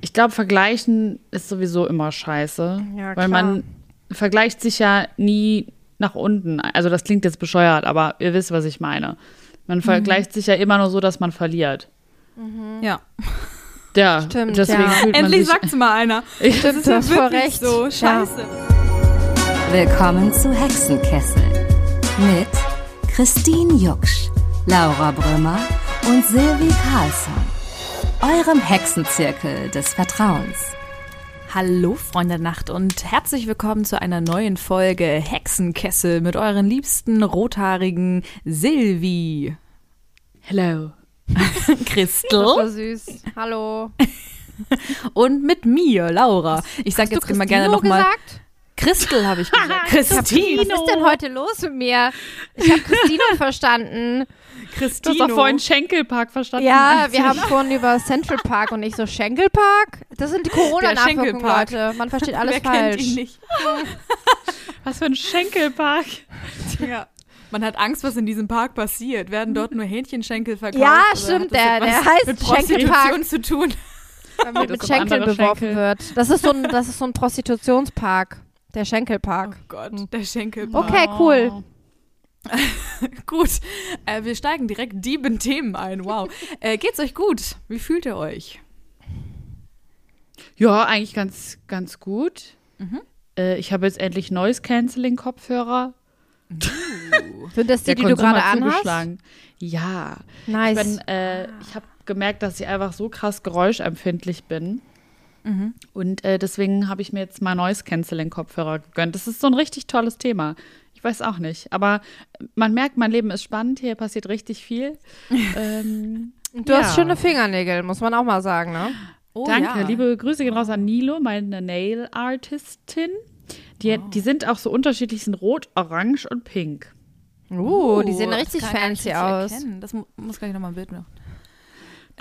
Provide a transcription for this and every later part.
Ich glaube, vergleichen ist sowieso immer scheiße. Ja, weil man vergleicht sich ja nie nach unten. Also das klingt jetzt bescheuert, aber ihr wisst, was ich meine. Man Mhm. vergleicht sich ja immer nur so, dass man verliert. Ja. Ja, Stimmt, deswegen ja. fühlt man Endlich sich. sagt's mal einer. Ich, Stimmt, du hast voll recht. So, Ja. scheiße. Willkommen zu Hexenkessel mit Christine Jucksch, Laura Brümmer und Silvi Carlsson. Eurem Hexenzirkel des Vertrauens. Hallo Freunde der Nacht und herzlich willkommen zu einer neuen Folge Hexenkessel mit euren liebsten rothaarigen Silvi, Hello. Christel So süß. Hallo. und mit mir, Laura. Ich sag Hast jetzt du immer gerne nochmal. gesagt? Christel habe ich gesagt. Christino. Was ist denn heute los mit mir? Ich habe Christino verstanden. Du hast doch vorhin Schenkelpark verstanden. Ja, wir ich- haben vorhin über Central Park und ich so Schenkelpark. Das sind die Corona-Nachwirkungen. Leute. Man versteht alles Wer falsch. kennt ihn nicht? Was für ein Schenkelpark. Ja. Man hat Angst, was in diesem Park passiert. Werden dort nur Hähnchenschenkel verkauft? Ja, stimmt, der- der heißt mit Prostitution Schenkelpark. zu tun. Damit mit das sind Schenkel beworfen Schenkel. wird. Das ist so ein, das ist so ein Prostitutionspark. Der Oh Schenkelpark. Gott, der Schenkelpark. Okay, cool. Gut, äh, wir steigen direkt deep in Themen ein. Wow. Äh, geht's euch gut? Wie fühlt ihr euch? Ja, eigentlich ganz, ganz gut. Mhm. Äh, ich habe jetzt endlich Noise Canceling Kopfhörer. Sind das die, die du gerade anhast? Ja. Nice. Ich, bin, äh, ich habe gemerkt, dass ich einfach so krass geräuschempfindlich bin. Mhm. Und äh, deswegen habe ich mir jetzt mal Noise Canceling Kopfhörer gegönnt. Das ist so ein richtig tolles Thema. Ich weiß auch nicht. Aber man merkt, mein Leben ist spannend. Hier passiert richtig viel. ähm, du hast ja. schöne Fingernägel, muss man auch mal sagen, ne? Oh, Danke, ja. liebe Grüße gehen raus an Nilo, meine Nail Artistin. Die, Oh. die sind auch so unterschiedlich, sind rot, orange und pink. Uh, die Oh, sehen das richtig fancy aus. erkennen. Das mu muss gleich nochmal ein Bild machen.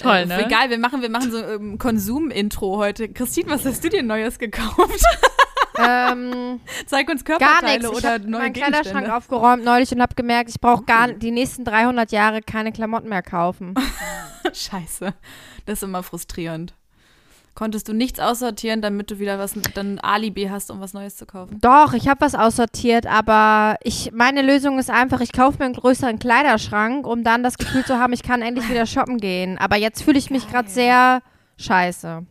Toll, äh, ne? Egal, wir machen, wir machen so ähm, Konsum-Intro heute. Christine, was hast du dir Neues gekauft? ähm, Zeig uns gar Körperteile nichts. Ich oder habe neue meinen Kleiderschrank Gegenstände. aufgeräumt neulich und habe gemerkt, ich brauche gar die nächsten 300 Jahre keine Klamotten mehr kaufen. Scheiße, das ist immer frustrierend. Konntest du nichts aussortieren, damit du wieder was, dann ein Alibi hast, um was Neues zu kaufen? Doch, ich habe was aussortiert, aber ich, meine Lösung ist einfach, ich kaufe mir einen größeren Kleiderschrank, um dann das Gefühl zu haben, ich kann endlich wieder shoppen gehen. Aber jetzt fühle ich mich gerade sehr scheiße.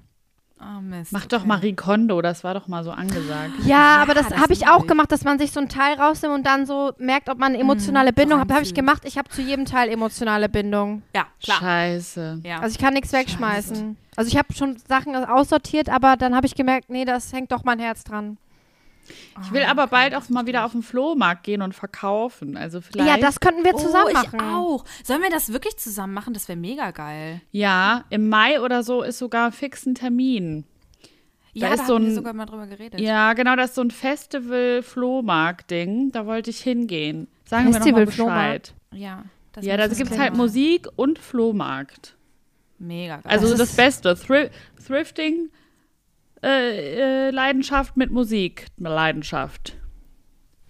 Oh Mist. Mach doch Marie Kondo, das war doch mal so angesagt. Ja, aber das, das habe ich auch gemacht, dass man sich so ein Teil rausnimmt und dann so merkt, ob man eine emotionale Bindung hat. Habe ich gemacht. Ich habe zu jedem Teil emotionale Bindung. Ja, klar. Scheiße. Ja. Also ich kann nichts wegschmeißen. Also ich habe schon Sachen aussortiert, aber dann habe ich gemerkt, nee, das hängt doch mein Herz dran. Ich will aber bald auch mal wieder auf den Flohmarkt gehen und verkaufen. Also vielleicht. Ja, das könnten wir zusammen oh, machen. ich auch. Sollen wir das wirklich zusammen machen? Das wäre mega geil. Ja, im Mai oder so ist sogar fix ein Termin. Ja, ist da so haben wir ein- sogar mal drüber geredet. Ja, genau, das ist so ein Festival-Flohmarkt-Ding. Da wollte ich hingehen. Sagen wir Festival, noch mal Bescheid. Ja, das Ja, da wir gibt es halt. Musik und Flohmarkt. Mega geil. Also Das das, Beste. Thri Thrifting, äh, äh, Leidenschaft mit Musik. Leidenschaft.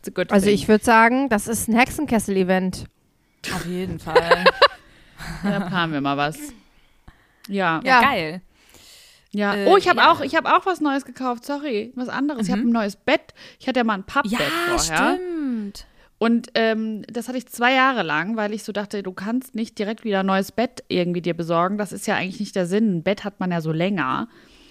It's a good Also thing. ich würde sagen, das ist ein Hexenkessel-Event. auf jeden Fall. Da planen wir mal was. Ja. ja, Ja. geil. Ja. Äh, oh, ich habe ja. auch, ich habe auch was Neues gekauft. Sorry, was anderes. Ich habe Mhm. ein neues Bett. Ich hatte ja mal ein Pappbett Ja, vorher. stimmt. Und ähm, das hatte ich zwei Jahre lang, weil ich so dachte, du kannst nicht direkt wieder ein neues Bett irgendwie dir besorgen. Das ist ja eigentlich nicht der Sinn. Ein Bett hat man ja so länger.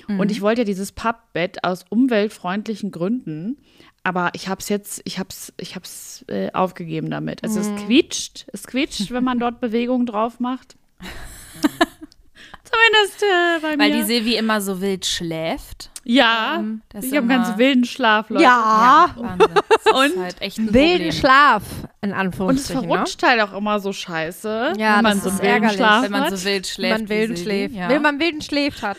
Mhm. Und ich wollte ja dieses Pappbett aus umweltfreundlichen Gründen. Aber ich habe es jetzt, ich habe es, ich habe es äh, aufgegeben damit. Also Mhm. es quietscht, es quietscht, wenn man dort Bewegungen drauf macht. Zumindest äh, bei Weil mir. die Silvi immer so wild schläft. ja, Ähm, das ich ist habe einen ganz wilden Schlaf, Leute. Ja, Wahnsinn. Das ist Und halt echt ein wilden Problem. Schlaf, in Und es Anführungsstrichen. verrutscht halt auch immer so scheiße, Ja, wenn man das so wilden ärgerlich, Schlaf Wenn man so wild ne? schläft. Wenn man wilden schläft. Ja. Wenn man wilden schläft hat.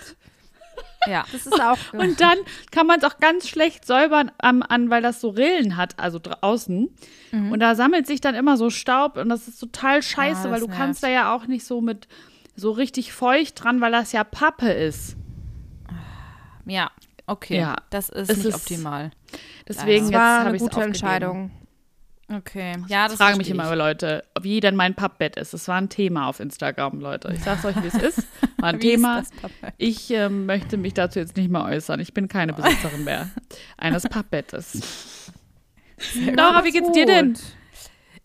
Ja. Das ist auch. Und dann kann man es auch ganz schlecht säubern, am, an, weil das so Rillen hat, also draußen. Und da sammelt sich dann immer so Staub und das ist total scheiße, das weil du nervt. kannst da ja auch nicht so mit so richtig feucht dran, weil das ja Pappe ist. ja, okay. Ja. Das ist Es nicht ist- optimal. Deswegen jetzt war habe eine ich es gute Entscheidung. Okay. Ja, das Ich frage mich immer über Leute, wie denn mein Pappbett ist. Das war ein Thema auf Instagram, Leute. Ich sag's euch, wie es ist. War ein Thema. Ich ähm, möchte mich dazu jetzt nicht mehr äußern. Ich bin keine Besitzerin mehr eines Pappbettes. Laura, wie geht's dir denn?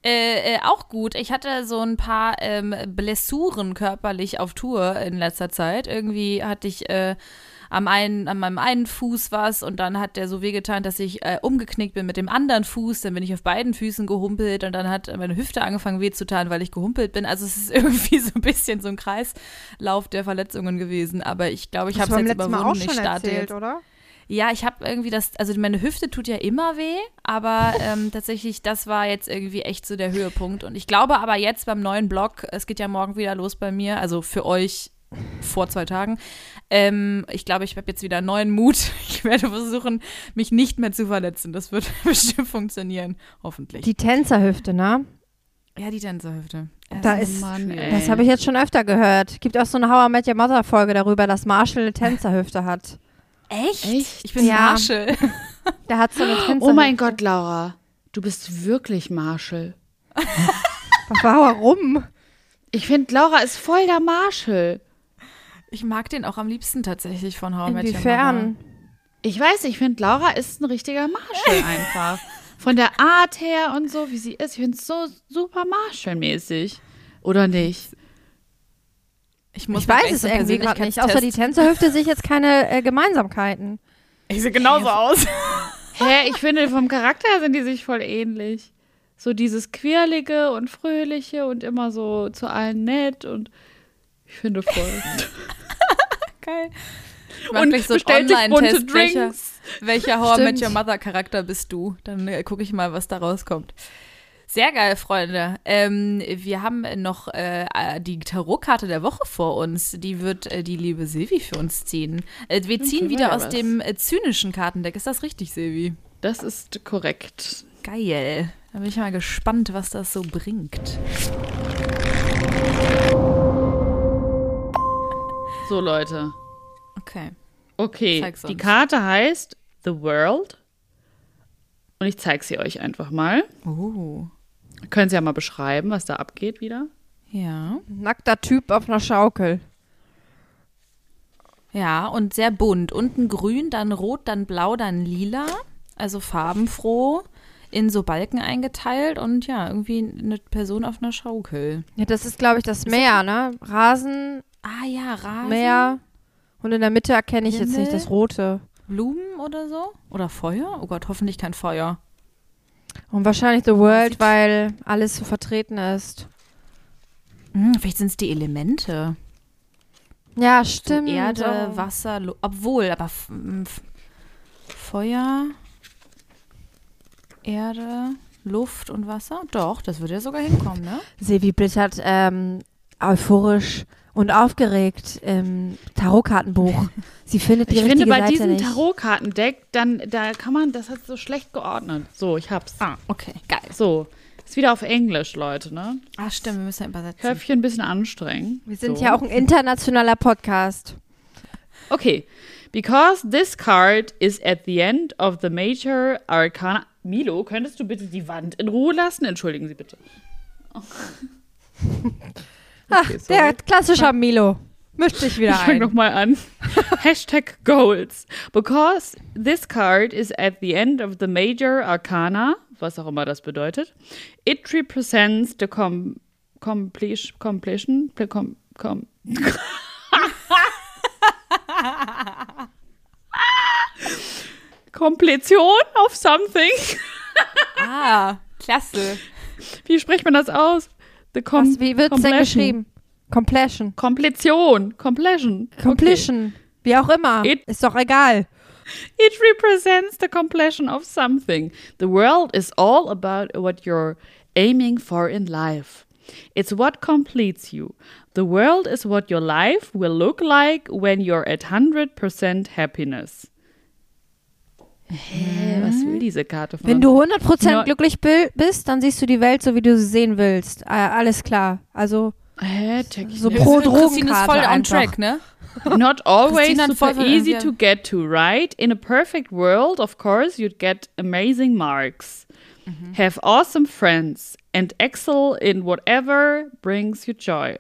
Äh, äh, auch gut. Ich hatte so ein paar ähm, Blessuren körperlich auf Tour in letzter Zeit. Irgendwie hatte ich äh, am einen, an meinem einen Fuß was und dann hat der so wehgetan, dass ich äh, umgeknickt bin mit dem anderen Fuß. Dann bin ich auf beiden Füßen gehumpelt und dann hat meine Hüfte angefangen weh zu tun, weil ich gehumpelt bin. Also es ist irgendwie so ein bisschen so ein Kreislauf der Verletzungen gewesen. Aber ich glaube, ich habe es jetzt letzten Mal überwunden. auch Ich schon starte erzählt, jetzt. oder? Ja, ich habe irgendwie das, also meine Hüfte tut ja immer weh, aber ähm, tatsächlich, das war jetzt irgendwie echt so der Höhepunkt. Und ich glaube aber jetzt beim neuen Blog, es geht ja morgen wieder los bei mir, also für euch vor zwei Tagen. Ähm, ich glaube, ich habe jetzt wieder neuen Mut. Ich werde versuchen, mich nicht mehr zu verletzen. Das wird bestimmt funktionieren, hoffentlich. Die Tänzerhüfte, ne? ja, die Tänzerhüfte. Da Es ist- Mann, ey. Das habe ich jetzt schon öfter gehört. Gibt auch so eine How I Met Your Mother Folge darüber, dass Marshall eine Tänzerhüfte hat. echt? Echt? Ich bin Ja. Marshall. Der hat so eine Tänzerhüfte. Oh mein Gott, Laura. Du bist wirklich Marshall. Warum? Ich finde, Laura ist voll der Marshall. Ich mag den auch am liebsten tatsächlich von How I Met. Inwiefern? Ich weiß, ich finde, Laura ist ein richtiger Marshall einfach. Von der Art her und so, wie sie ist. Ich finde es so super Marshall-mäßig. Oder nicht? Ich, muss Ich weiß es irgendwie gerade nicht. Außer die Tänzerhüfte sehe ich jetzt keine äh, Gemeinsamkeiten. Ich sehe genauso aus. Hä, ich finde, vom Charakter her sind die sich voll ähnlich. So dieses Quirlige und Fröhliche und immer so zu allen nett und ich finde voll. Geil. Und so bunte Online-Test. Welcher, welcher How I Met Stimmt. Your Mother Charakter bist du? Dann äh, gucke ich mal, was da rauskommt. Sehr geil, Freunde. Ähm, wir haben noch äh, äh, die Tarotkarte der Woche vor uns. Die wird äh, die liebe Silvi für uns ziehen. Äh, wir ziehen Okay, wieder aus was. dem äh, zynischen Kartendeck. Ist das richtig, Silvi? Das ist korrekt. Geil. Da bin ich mal gespannt, was das so bringt. So, Leute. Okay. Okay, die. Karte heißt The World. Und ich zeige sie euch einfach mal. Oh. Können Sie ja mal beschreiben, was da abgeht wieder? Ja. Nackter Typ auf einer Schaukel. Ja, und sehr bunt. Unten grün, dann rot, dann blau, dann lila. Also farbenfroh. In so Balken eingeteilt und ja, irgendwie eine Person auf einer Schaukel. Ja, das ist, glaube ich, das Meer, ne? Rasen, Ah ja, Rasen. Meer. Und in der Mitte erkenne ich jetzt nicht Himmel. das Rote. Blumen oder so? Oder Feuer? Oh Gott, hoffentlich kein Feuer. Und wahrscheinlich The World, weil alles so vertreten ist. Hm, vielleicht sind es die Elemente. Ja, So stimmt. Erde, Oh. Wasser, Lu obwohl, aber F Feuer, Erde, Luft und Wasser? Doch, das würde ja sogar hinkommen, ne? Silvi blättert ähm, euphorisch und aufgeregt im Tarotkartenbuch. Sie findet die Ich finde, bei Seite diesem nicht. Tarotkartendeck, dann, da kann man, das hat so schlecht geordnet. So, ich hab's. Ah, okay, geil. So, ist wieder auf Englisch, Leute, ne? Ah, stimmt, wir müssen ja übersetzen. Köpfchen ein bisschen anstrengen. Wir sind so. ja auch ein internationaler Podcast. Okay. Because this card is at the end of the major arcana. Milo, könntest du bitte die Wand in Ruhe lassen? Entschuldigen Sie bitte. Ach, Okay, der klassische Milo. Mischt sich wieder Ich ein. nochmal an. Hashtag Goals. Because this card is at the end of the major arcana, was auch immer das bedeutet, it represents the com completion, completion, com, com, Kompletion of something. Ah, klasse. Wie spricht man das aus? Was, wie wird es denn geschrieben? Completion. Kompletion. Completion. Okay. Completion. Wie auch immer. It- ist doch egal. It represents the completion of something. The world is all about what you're aiming for in life. It's what completes you. The world is what your life will look like when you're at 100% happiness. Hä, was will diese Karte von Wenn du 100% Ja. glücklich bi- bist, dann siehst du die Welt so, wie du sie sehen willst. Äh, alles klar. Also Hä, check ich so nicht. pro Christine ist Drogenkarte voll on track, ne? Not always super easy to get to, right? In a perfect world, of course, you'd get amazing marks. Have awesome friends and excel in whatever brings you joy.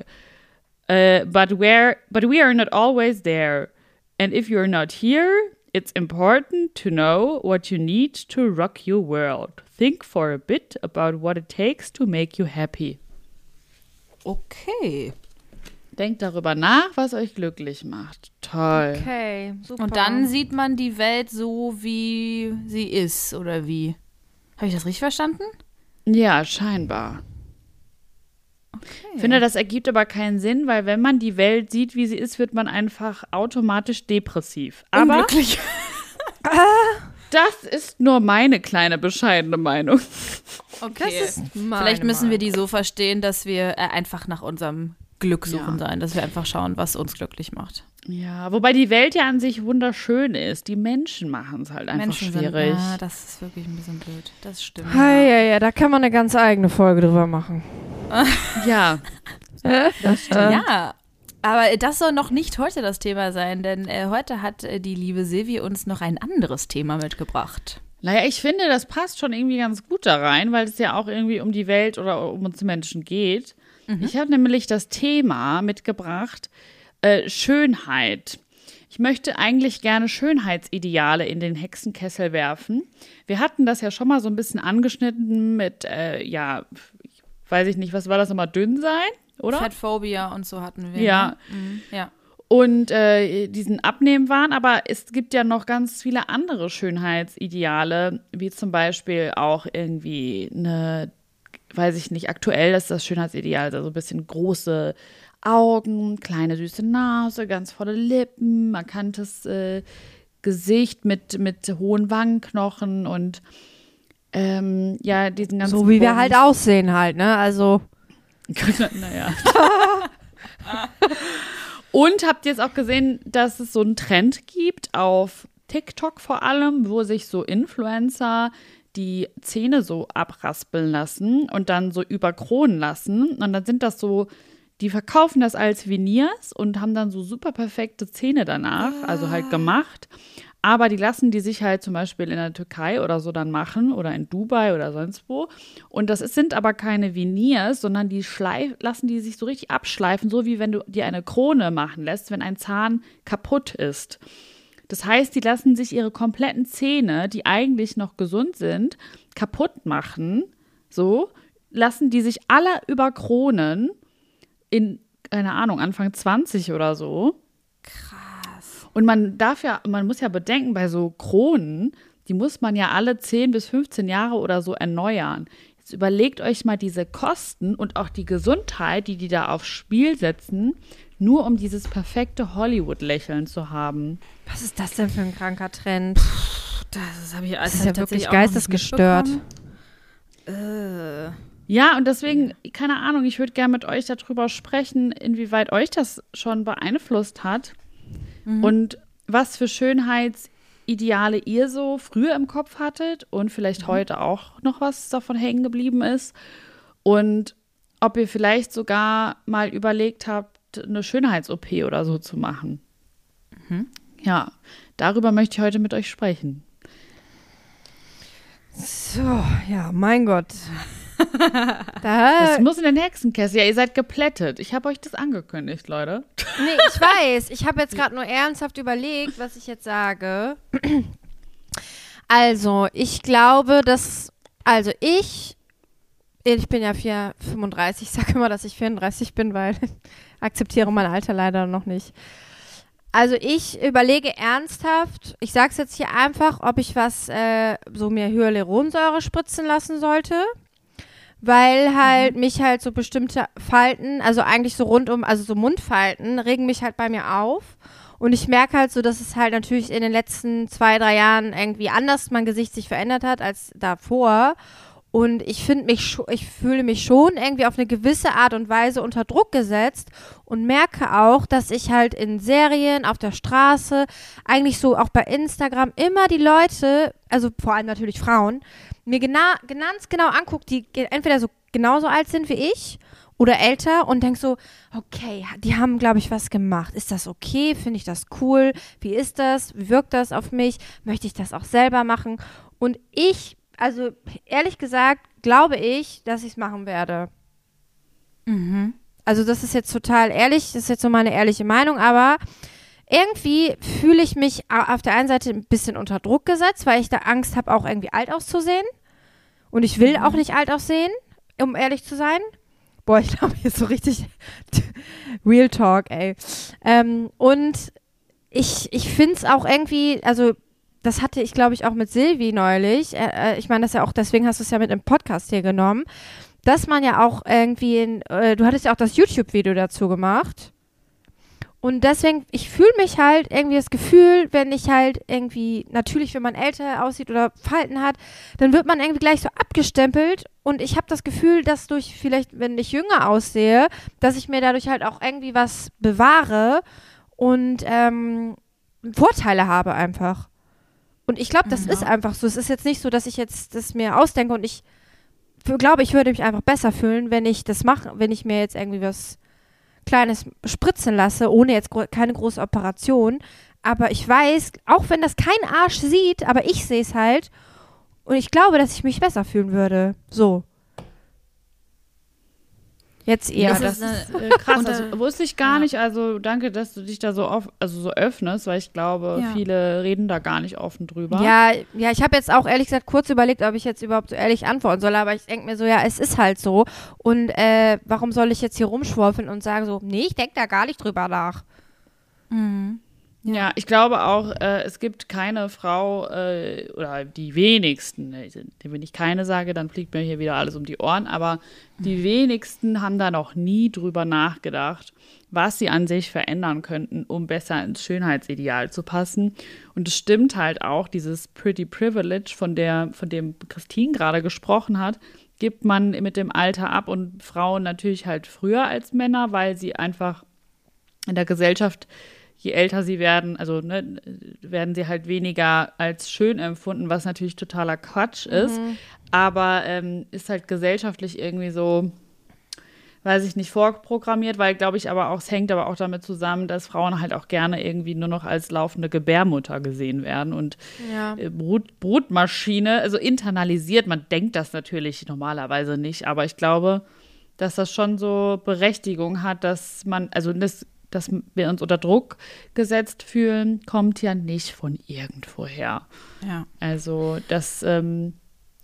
Uh, but where but we are not always there. And if you're not here, it's important to know what you need to rock your world. Think for a bit about what it takes to make you happy. Okay. Denkt darüber nach, was euch glücklich macht. Toll. Okay, super. Und dann sieht man die Welt so, wie sie ist, oder wie? Habe ich das richtig verstanden? Ja, scheinbar. Ich finde, das ergibt aber keinen Sinn, weil wenn man die Welt sieht, wie sie ist, wird man einfach automatisch depressiv. Aber Unglücklich. das ist nur meine kleine bescheidene Meinung. Okay. Das ist meine Vielleicht müssen wir Meinung. die so verstehen, dass wir äh, einfach nach unserem Glück suchen Ja. sein, dass wir einfach schauen, was uns glücklich macht. Ja, wobei die Welt ja an sich wunderschön ist. Die Menschen machen es halt einfach Menschen schwierig. sind, ja, das ist wirklich ein bisschen blöd. Das stimmt. Ja, ja, ja, da kann man eine ganz eigene Folge drüber machen. Ja, Ja, aber das soll noch nicht heute das Thema sein, denn äh, heute hat äh, die liebe Silvi uns noch ein anderes Thema mitgebracht. naja, ich finde, das passt schon irgendwie ganz gut da rein, weil es ja auch irgendwie um die Welt oder um uns Menschen geht. Ich habe nämlich das Thema mitgebracht, äh, Schönheit. Ich möchte eigentlich gerne Schönheitsideale in den Hexenkessel werfen. Wir hatten das ja schon mal so ein bisschen angeschnitten mit, äh, ja, weiß ich nicht, was war das nochmal, dünn sein, oder? Fettphobia und so hatten wir. Ja. Ne? Mhm, ja. und äh, diesen Abnehmwahn, aber es gibt ja noch ganz viele andere Schönheitsideale, wie zum Beispiel auch irgendwie eine, weiß ich nicht, aktuell ist das Schönheitsideal, also ein bisschen große Augen, kleine süße Nase, ganz volle Lippen, markantes äh, Gesicht mit, mit hohen Wangenknochen und ähm, ja, diesen ganzen So wie wir halt aussehen halt, ne? Also, naja. Und habt ihr jetzt auch gesehen, dass es so einen Trend gibt auf TikTok vor allem, wo sich so Influencer die Zähne so abraspeln lassen und dann so überkronen lassen. Und dann sind das so, die verkaufen das als Veneers und haben dann so super perfekte Zähne danach, also halt gemacht. Aber die lassen die sich halt zum Beispiel in der Türkei oder so dann machen oder in Dubai oder sonst wo. Und das ist, sind aber keine Veneers, sondern die schleif, lassen die sich so richtig abschleifen, so wie wenn du dir eine Krone machen lässt, wenn ein Zahn kaputt ist. Das heißt, die lassen sich ihre kompletten Zähne, die eigentlich noch gesund sind, kaputt machen. So lassen die sich alle überkronen in, keine Ahnung, Anfang 20 oder so. Und man darf ja, man muss ja bedenken, bei so Kronen, die muss man ja alle 10 bis 15 Jahre oder so erneuern. Jetzt überlegt euch mal diese Kosten und auch die Gesundheit, die die da aufs Spiel setzen, nur um dieses perfekte Hollywood-Lächeln zu haben. was ist das denn für ein kranker Trend? Das habe ich Das alles ist ja wirklich geistesgestört. Äh. Ja, und deswegen, keine Ahnung, ich würde gerne mit euch darüber sprechen, inwieweit euch das schon beeinflusst hat und was für Schönheitsideale ihr so früher im Kopf hattet und vielleicht heute auch noch was davon hängen geblieben ist und ob ihr vielleicht sogar mal überlegt habt, eine Schönheits-OP oder so zu machen. Ja, darüber möchte ich heute mit euch sprechen. So, ja, mein Gott. Das da, muss in den Hexenkessel. Ja, ihr seid geplättet. Ich habe euch das angekündigt, Leute. nee, ich weiß. Ich habe jetzt gerade nur ernsthaft überlegt, was ich jetzt sage. Also, ich glaube, dass, also ich, ich bin ja 4, 35, ich sage immer, dass ich 34 bin, weil ich akzeptiere mein Alter leider noch nicht. Also ich überlege ernsthaft, ich sage es jetzt hier einfach, ob ich was, äh, so mir Hyaluronsäure spritzen lassen sollte. Weil halt mich halt so bestimmte Falten, also eigentlich so rundum, also so Mundfalten, regen mich halt bei mir auf. Und ich merke halt so, dass es halt natürlich in den letzten zwei, drei Jahren irgendwie anders mein Gesicht sich verändert hat als davor. Und ich finde mich, ich fühle mich schon irgendwie auf eine gewisse Art und Weise unter Druck gesetzt und merke auch, dass ich halt in Serien, auf der Straße, eigentlich so auch bei Instagram immer die Leute, also vor allem natürlich Frauen, mir gena ganz genau anguckt, die entweder so genauso alt sind wie ich oder älter und denk so, okay, die haben, glaube ich, was gemacht. Ist das okay? Finde ich das cool? Wie ist das? Wie wirkt das auf mich? Möchte ich das auch selber machen? Und ich also ehrlich gesagt, glaube ich, dass ich es machen werde. Mhm. Also das ist jetzt total ehrlich, das ist jetzt so meine ehrliche Meinung, aber irgendwie fühle ich mich auf der einen Seite ein bisschen unter Druck gesetzt, weil ich da Angst habe, auch irgendwie alt auszusehen. Und ich will auch nicht alt aussehen, um ehrlich zu sein. Boah, ich glaube, hier ist so richtig Real Talk, ey. Ähm, und ich, ich finde es auch irgendwie, also das hatte ich, glaube ich, auch mit Silvi neulich. Äh, äh, ich meine, das ja auch, deswegen hast du es ja mit im Podcast hier genommen, dass man ja auch irgendwie, in, äh, du hattest ja auch das YouTube-Video dazu gemacht. Und deswegen, ich fühle mich halt irgendwie das Gefühl, wenn ich halt irgendwie, natürlich, wenn man älter aussieht oder Falten hat, dann wird man irgendwie gleich so abgestempelt. Und ich habe das Gefühl, dass durch vielleicht, wenn ich jünger aussehe, dass ich mir dadurch halt auch irgendwie was bewahre und ähm, Vorteile habe einfach. Und ich glaube, das Ja. ist einfach so. Es ist jetzt nicht so, dass ich jetzt das mir ausdenke und ich glaube, ich würde mich einfach besser fühlen, wenn ich das mache, wenn ich mir jetzt irgendwie was Kleines spritzen lasse, ohne jetzt gro keine große Operation. Aber ich weiß, auch wenn das kein Arsch sieht, aber ich sehe es halt. Und ich glaube, dass ich mich besser fühlen würde. So. Jetzt eher. Das das ist ist äh, krass. Und, Das äh, wusste ich gar ja. nicht. Also danke, dass du dich da so oft, also so öffnest, weil ich glaube, Ja. viele reden da gar nicht offen drüber. Ja, ja, ich habe jetzt auch ehrlich gesagt kurz überlegt, ob ich jetzt überhaupt so ehrlich antworten soll, aber ich denke mir so, ja, es ist halt so. Und äh, warum soll ich jetzt hier rumschwurfeln und sagen so, nee, ich denke da gar nicht drüber nach. Mhm. Ja, ich glaube auch, äh, es gibt keine Frau äh, oder die wenigsten, ne, wenn ich keine sage, dann fliegt mir hier wieder alles um die Ohren, aber die wenigsten haben da noch nie drüber nachgedacht, was sie an sich verändern könnten, um besser ins Schönheitsideal zu passen. Und es stimmt halt auch, dieses Pretty Privilege, von, der, von dem Christine gerade gesprochen hat, gibt man mit dem Alter ab und Frauen natürlich halt früher als Männer, weil sie einfach in der Gesellschaft, je älter sie werden, also ne, werden sie halt weniger als schön empfunden, was natürlich totaler Quatsch ist. Aber ähm, ist halt gesellschaftlich irgendwie so, weiß ich nicht, vorprogrammiert, weil glaube ich aber auch, es hängt aber auch damit zusammen, dass Frauen halt auch gerne irgendwie nur noch als laufende Gebärmutter gesehen werden und Ja. äh, Brut, Brutmaschine, also internalisiert. Man denkt das natürlich normalerweise nicht, aber ich glaube, dass das schon so Berechtigung hat, dass man, also das, dass wir uns unter Druck gesetzt fühlen, kommt ja nicht von irgendwoher. Ja. Also das ähm,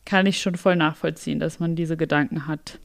kann ich schon voll nachvollziehen, dass man diese Gedanken hat.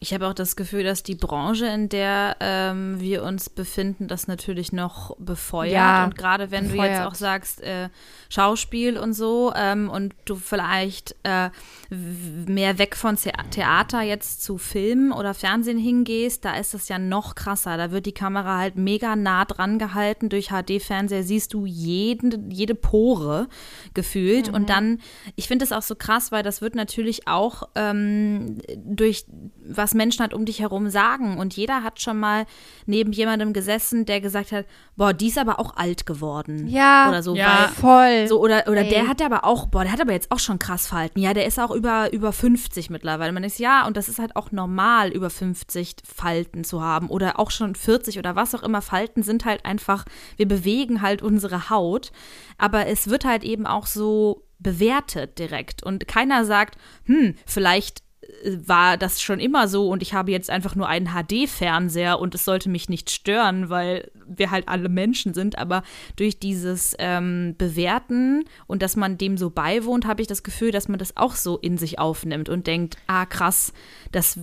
Ich habe auch das Gefühl, dass die Branche, in der ähm, wir uns befinden, das natürlich noch befeuert. Ja, und gerade wenn du jetzt befeuert. auch sagst, äh, Schauspiel und so, ähm, und du vielleicht äh, mehr weg von The Theater jetzt zu Film oder Fernsehen hingehst, da ist das ja noch krasser. Da wird die Kamera halt mega nah dran gehalten. Durch HD-Fernseher siehst du jeden, jede Pore gefühlt. Und dann, ich finde es auch so krass, weil das wird natürlich auch ähm, durch was Menschen halt um dich herum sagen. Und jeder hat schon mal neben jemandem gesessen, der gesagt hat, boah, die ist aber auch alt geworden. Ja, Oder so, Ja. voll. so oder, oder Ey. der hat aber auch, boah, der hat aber jetzt auch schon krass Falten. Ja, der ist auch über, über 50 mittlerweile. Man ist ja, und das ist halt auch normal, über 50 Falten zu haben. Oder auch schon 40 oder was auch immer. Falten sind halt einfach, wir bewegen halt unsere Haut. Aber es wird halt eben auch so bewertet direkt. Und keiner sagt, hm, vielleicht war das schon immer so und ich habe jetzt einfach nur einen HD-Fernseher und es sollte mich nicht stören, weil wir halt alle Menschen sind. Aber durch dieses ähm, Bewerten und dass man dem so beiwohnt, habe ich das Gefühl, dass man das auch so in sich aufnimmt und denkt, ah krass, das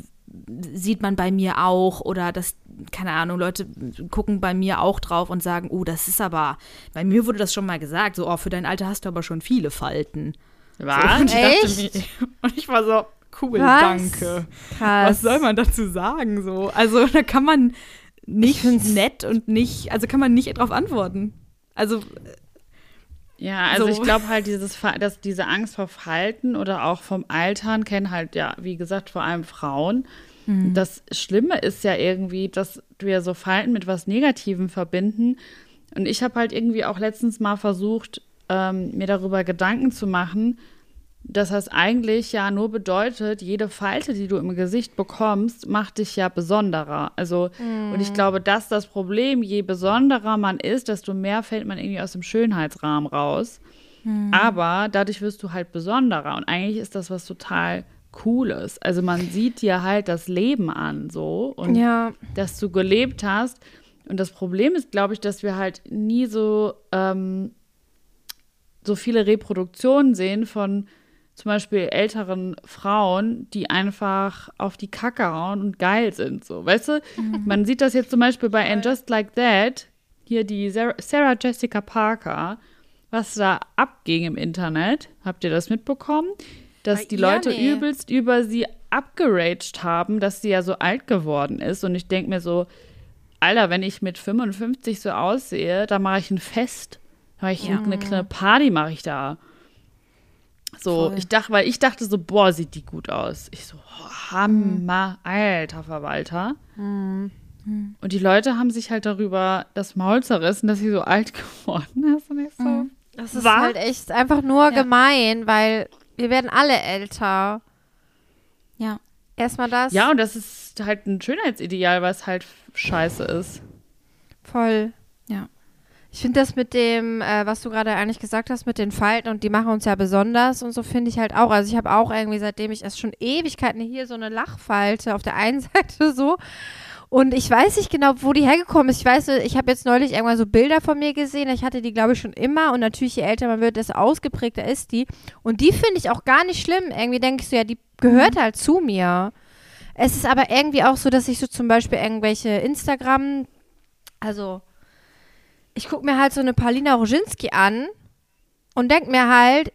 sieht man bei mir auch oder das, keine Ahnung, Leute gucken bei mir auch drauf und sagen, oh, das ist aber, bei mir wurde das schon mal gesagt, so, oh, für dein Alter hast du aber schon viele Falten. Was? und, ich Echt? dachte und ich war so, cool, Was? danke. Krass. Was soll man dazu sagen? So? Also da kann man nicht nett und nicht, also kann man nicht drauf antworten. Also Ja, also So. ich glaube halt, dieses, dass diese Angst vor Falten oder auch vom Altern kennen halt ja, wie gesagt, vor allem Frauen. Das Schlimme ist ja irgendwie, dass wir so Falten mit was Negativem verbinden. Und ich habe halt irgendwie auch letztens mal versucht, ähm, mir darüber Gedanken zu machen, dass das eigentlich ja nur bedeutet, jede Falte, die du im Gesicht bekommst, macht dich ja besonderer. Also, und ich glaube, das ist das Problem. Je besonderer man ist, desto mehr fällt man irgendwie aus dem Schönheitsrahmen raus. Aber dadurch wirst du halt besonderer. Und eigentlich ist das was total Cooles. Also man sieht dir halt das Leben an so und Ja. dass du gelebt hast. Und das Problem ist, glaube ich, dass wir halt nie so, ähm, so viele Reproduktionen sehen von zum Beispiel älteren Frauen, die einfach auf die Kacke hauen und geil sind. So, weißt du? Man sieht das jetzt zum Beispiel bei And Just Like That, hier die Sarah, Jessica Parker, was da abging im Internet. Habt ihr das mitbekommen? Dass Bei die? Leute Nee. übelst über sie abgeraged haben, dass sie ja so alt geworden ist. Und ich denke mir so, Alter, wenn ich mit 55 so aussehe, da mache ich ein Fest. Da mache ich Ja. eine kleine Party, mache ich da. So, Voll. ich dachte, weil ich dachte so, boah, sieht die gut aus. Ich so, oh, Hammer, alter Verwalter. Und die Leute haben sich halt darüber das Maul zerrissen, dass sie so alt geworden ist. Und ich so, Das ist Was? halt echt einfach nur Ja. gemein, weil wir werden alle älter. Ja. Erstmal das. ja, und das ist halt ein Schönheitsideal, was halt scheiße ist. Voll. Ich finde das mit dem, äh, was du gerade eigentlich gesagt hast, mit den Falten und die machen uns ja besonders und so finde ich halt auch. Also ich habe auch irgendwie, seitdem ich erst schon Ewigkeiten hier so eine Lachfalte auf der einen Seite so. Und ich weiß nicht genau, wo die hergekommen ist. Ich weiß, ich habe jetzt neulich irgendwann so Bilder von mir gesehen. Ich hatte die, glaube ich, schon immer. Und natürlich, je älter man wird, desto ausgeprägter ist die. Und die finde ich auch gar nicht schlimm. Irgendwie denke ich so, ja, die gehört halt zu mir. Es ist aber irgendwie auch so, dass ich so zum Beispiel irgendwelche Instagram, also ich gucke mir halt so eine Paulina Roginski an und denke mir halt,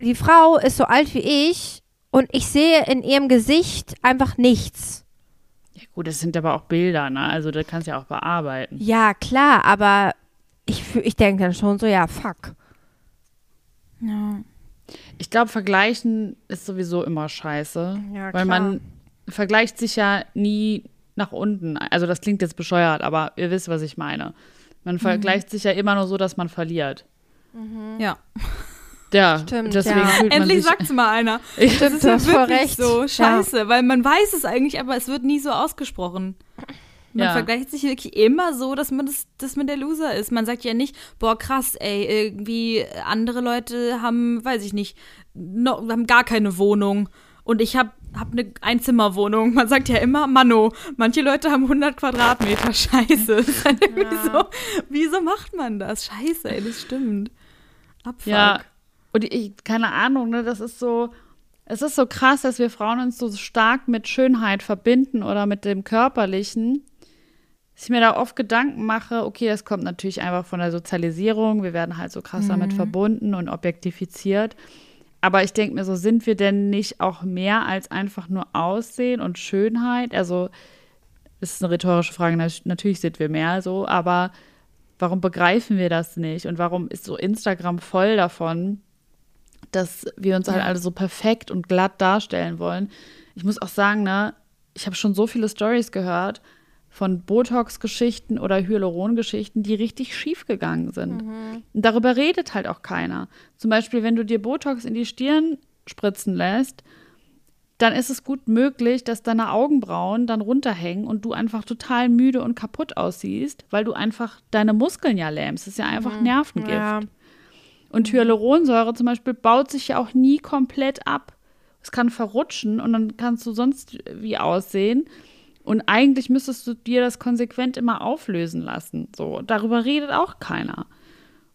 die Frau ist so alt wie ich und ich sehe in ihrem Gesicht einfach nichts. Ja, gut, das sind aber auch Bilder, ne? Also, da kannst du ja auch bearbeiten. Ja, klar, aber ich, ich denke dann schon so, ja, fuck. Ja. Ich glaube, vergleichen ist sowieso immer scheiße. Ja, weil klar. man vergleicht sich ja nie nach unten. Also, das klingt jetzt bescheuert, aber ihr wisst, was ich meine. Man Mhm. vergleicht sich ja immer nur so, dass man verliert. ja. Ja, Stimmt, deswegen ja. fühlt man Endlich sagt's mal einer. Ich, Das ist du ja wirklich recht. so Ja. scheiße, weil man weiß es eigentlich, aber es wird nie so ausgesprochen. Man Ja. vergleicht sich wirklich immer so, dass man das, dass man der Loser ist. Man sagt ja nicht, boah, krass, ey, irgendwie andere Leute haben, weiß ich nicht, no, haben gar keine Wohnung und ich habe hab eine Einzimmerwohnung. Man sagt ja immer, Mano, manche Leute haben 100 Quadratmeter. Scheiße. Halt irgendwie so, wieso macht man das? Scheiße, ey, das stimmt. Abfuck. ja, und ich, keine Ahnung, ne, das ist so. Es ist so krass, dass wir Frauen uns so stark mit Schönheit verbinden oder mit dem Körperlichen. Dass ich mir da oft Gedanken mache, okay, das kommt natürlich einfach von der Sozialisierung. Wir werden halt so krass damit verbunden und objektifiziert. Aber ich denke mir so, sind wir denn nicht auch mehr als einfach nur Aussehen und Schönheit? Also, das ist eine rhetorische Frage, nat- natürlich sind wir mehr so, aber warum begreifen wir das nicht? Und warum ist so Instagram voll davon, dass wir uns halt alle so perfekt und glatt darstellen wollen? Ich muss auch sagen, ne, ich habe schon so viele Stories gehört von Botox-Geschichten oder Hyaluron-Geschichten, die richtig schief gegangen sind. Und darüber redet halt auch keiner. Zum Beispiel, wenn du dir Botox in die Stirn spritzen lässt, dann ist es gut möglich, dass deine Augenbrauen dann runterhängen und du einfach total müde und kaputt aussiehst, weil du einfach deine Muskeln ja lähmst. Das ist ja einfach Nervengift. Ja. Und Hyaluronsäure zum Beispiel baut sich ja auch nie komplett ab. Es kann verrutschen und dann kannst du sonst wie aussehen. Und eigentlich müsstest du dir das konsequent immer auflösen lassen. So, darüber redet auch keiner.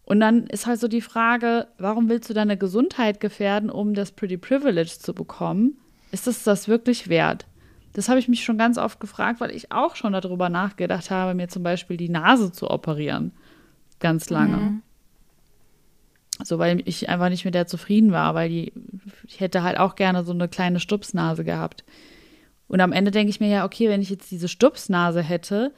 Und dann ist halt so die Frage, warum willst du deine Gesundheit gefährden, um das Pretty Privilege zu bekommen? Ist es das wirklich wert? Das habe ich mich schon ganz oft gefragt, weil ich auch schon darüber nachgedacht habe, mir zum Beispiel die Nase zu operieren. Ganz lange. So, weil ich einfach nicht mit der zufrieden war, weil die, ich hätte halt auch gerne so eine kleine Stupsnase gehabt. Und am Ende denke ich mir ja, okay, wenn ich jetzt diese Stupsnase hätte,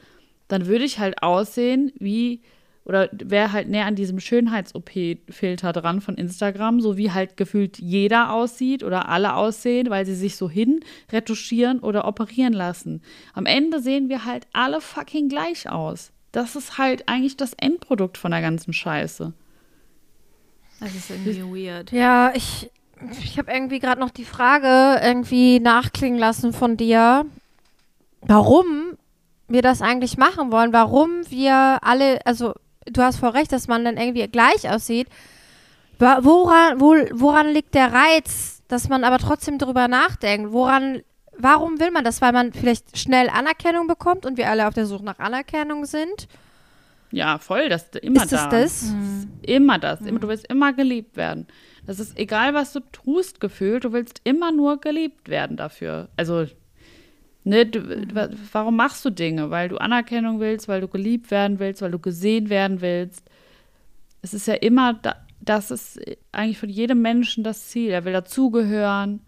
dann würde ich halt aussehen wie, oder wäre halt näher an diesem Schönheits-OP-Filter dran von Instagram, so wie halt gefühlt jeder aussieht oder alle aussehen, weil sie sich so hin retuschieren oder operieren lassen. Am Ende sehen wir halt alle fucking gleich aus. Das ist halt eigentlich das Endprodukt von der ganzen Scheiße. Das ist irgendwie weird. Ja, ich, ich habe irgendwie gerade noch die Frage irgendwie nachklingen lassen von dir, warum wir das eigentlich machen wollen, warum wir alle, also du hast voll recht, dass man dann irgendwie gleich aussieht. Woran, wo, woran liegt der Reiz, dass man aber trotzdem drüber nachdenkt? Woran, warum will man das? Weil man vielleicht schnell Anerkennung bekommt und wir alle auf der Suche nach Anerkennung sind? Ja, voll, das ist immer ist es da. das? Immer das. Immer, du willst immer geliebt werden. Das ist egal, was du tust, gefühlt. Du willst immer nur geliebt werden dafür. Also, ne, du, wa- warum machst du Dinge? Weil du Anerkennung willst, weil du geliebt werden willst, weil du gesehen werden willst. Es ist ja immer, da, das ist eigentlich von jedem Menschen das Ziel. Er will dazugehören.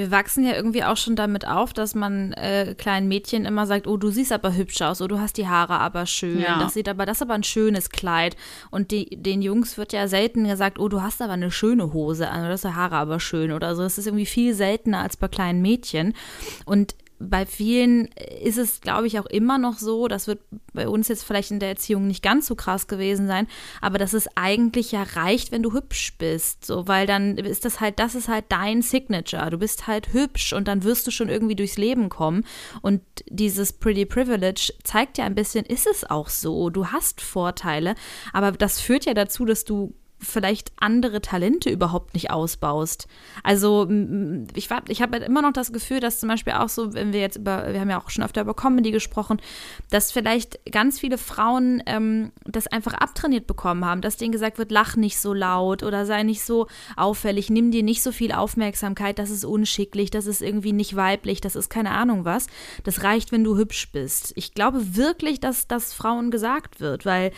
Wir wachsen ja irgendwie auch schon damit auf, dass man äh, kleinen Mädchen immer sagt, oh, du siehst aber hübsch aus, oh, du hast die Haare aber schön, Ja. das sieht aber, das ist aber ein schönes Kleid. Und die, den Jungs wird ja selten gesagt, oh, du hast aber eine schöne Hose an, oder das die Haare aber schön oder so. Das ist irgendwie viel seltener als bei kleinen Mädchen. Und bei vielen ist es, glaube ich, auch immer noch so, das wird bei uns jetzt vielleicht in der Erziehung nicht ganz so krass gewesen sein, aber dass es eigentlich ja reicht, wenn du hübsch bist, so, weil dann ist das halt, das ist halt dein Signature. Du bist halt hübsch und dann wirst du schon irgendwie durchs Leben kommen. Und dieses Pretty Privilege zeigt ja ein bisschen, ist es auch so. Du hast Vorteile, aber das führt ja dazu, dass du vielleicht andere Talente überhaupt nicht ausbaust. Also ich, war- ich habe halt immer noch das Gefühl, dass zum Beispiel auch so, wenn wir jetzt über, wir haben ja auch schon öfter über Comedy gesprochen, dass vielleicht ganz viele Frauen ähm, das einfach abtrainiert bekommen haben, dass denen gesagt wird, lach nicht so laut oder sei nicht so auffällig, nimm dir nicht so viel Aufmerksamkeit, das ist unschicklich, das ist irgendwie nicht weiblich, das ist keine Ahnung was. Das reicht, wenn du hübsch bist. Ich glaube wirklich, dass das Frauen gesagt wird, weil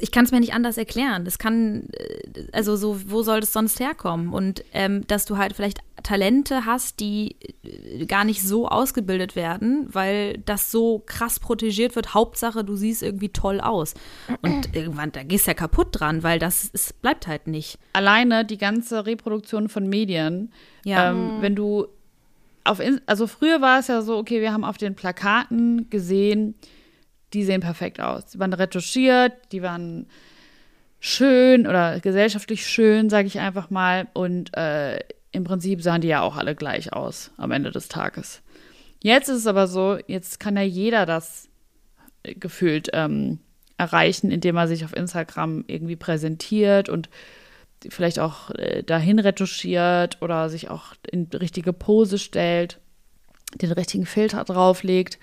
ich kann es mir nicht anders erklären. Das kann, äh, also so, wo soll das sonst herkommen? Und ähm, dass du halt vielleicht Talente hast, die äh, gar nicht so ausgebildet werden, weil das so krass protegiert wird. Hauptsache, du siehst irgendwie toll aus. Und irgendwann, da gehst du ja kaputt dran, weil das ist, bleibt halt nicht. alleine die ganze Reproduktion von Medien, Ja. ähm, wenn du auf, also früher war es ja so, okay, wir haben auf den Plakaten gesehen, die sehen perfekt aus. Die waren retuschiert, die waren schön oder gesellschaftlich schön, sage ich einfach mal. Und äh, im Prinzip sahen die ja auch alle gleich aus am Ende des Tages. Jetzt ist es aber so, jetzt kann ja jeder das äh, gefühlt ähm, erreichen, indem er sich auf Instagram irgendwie präsentiert und vielleicht auch äh, dahin retuschiert oder sich auch in die richtige Pose stellt, den richtigen Filter drauflegt.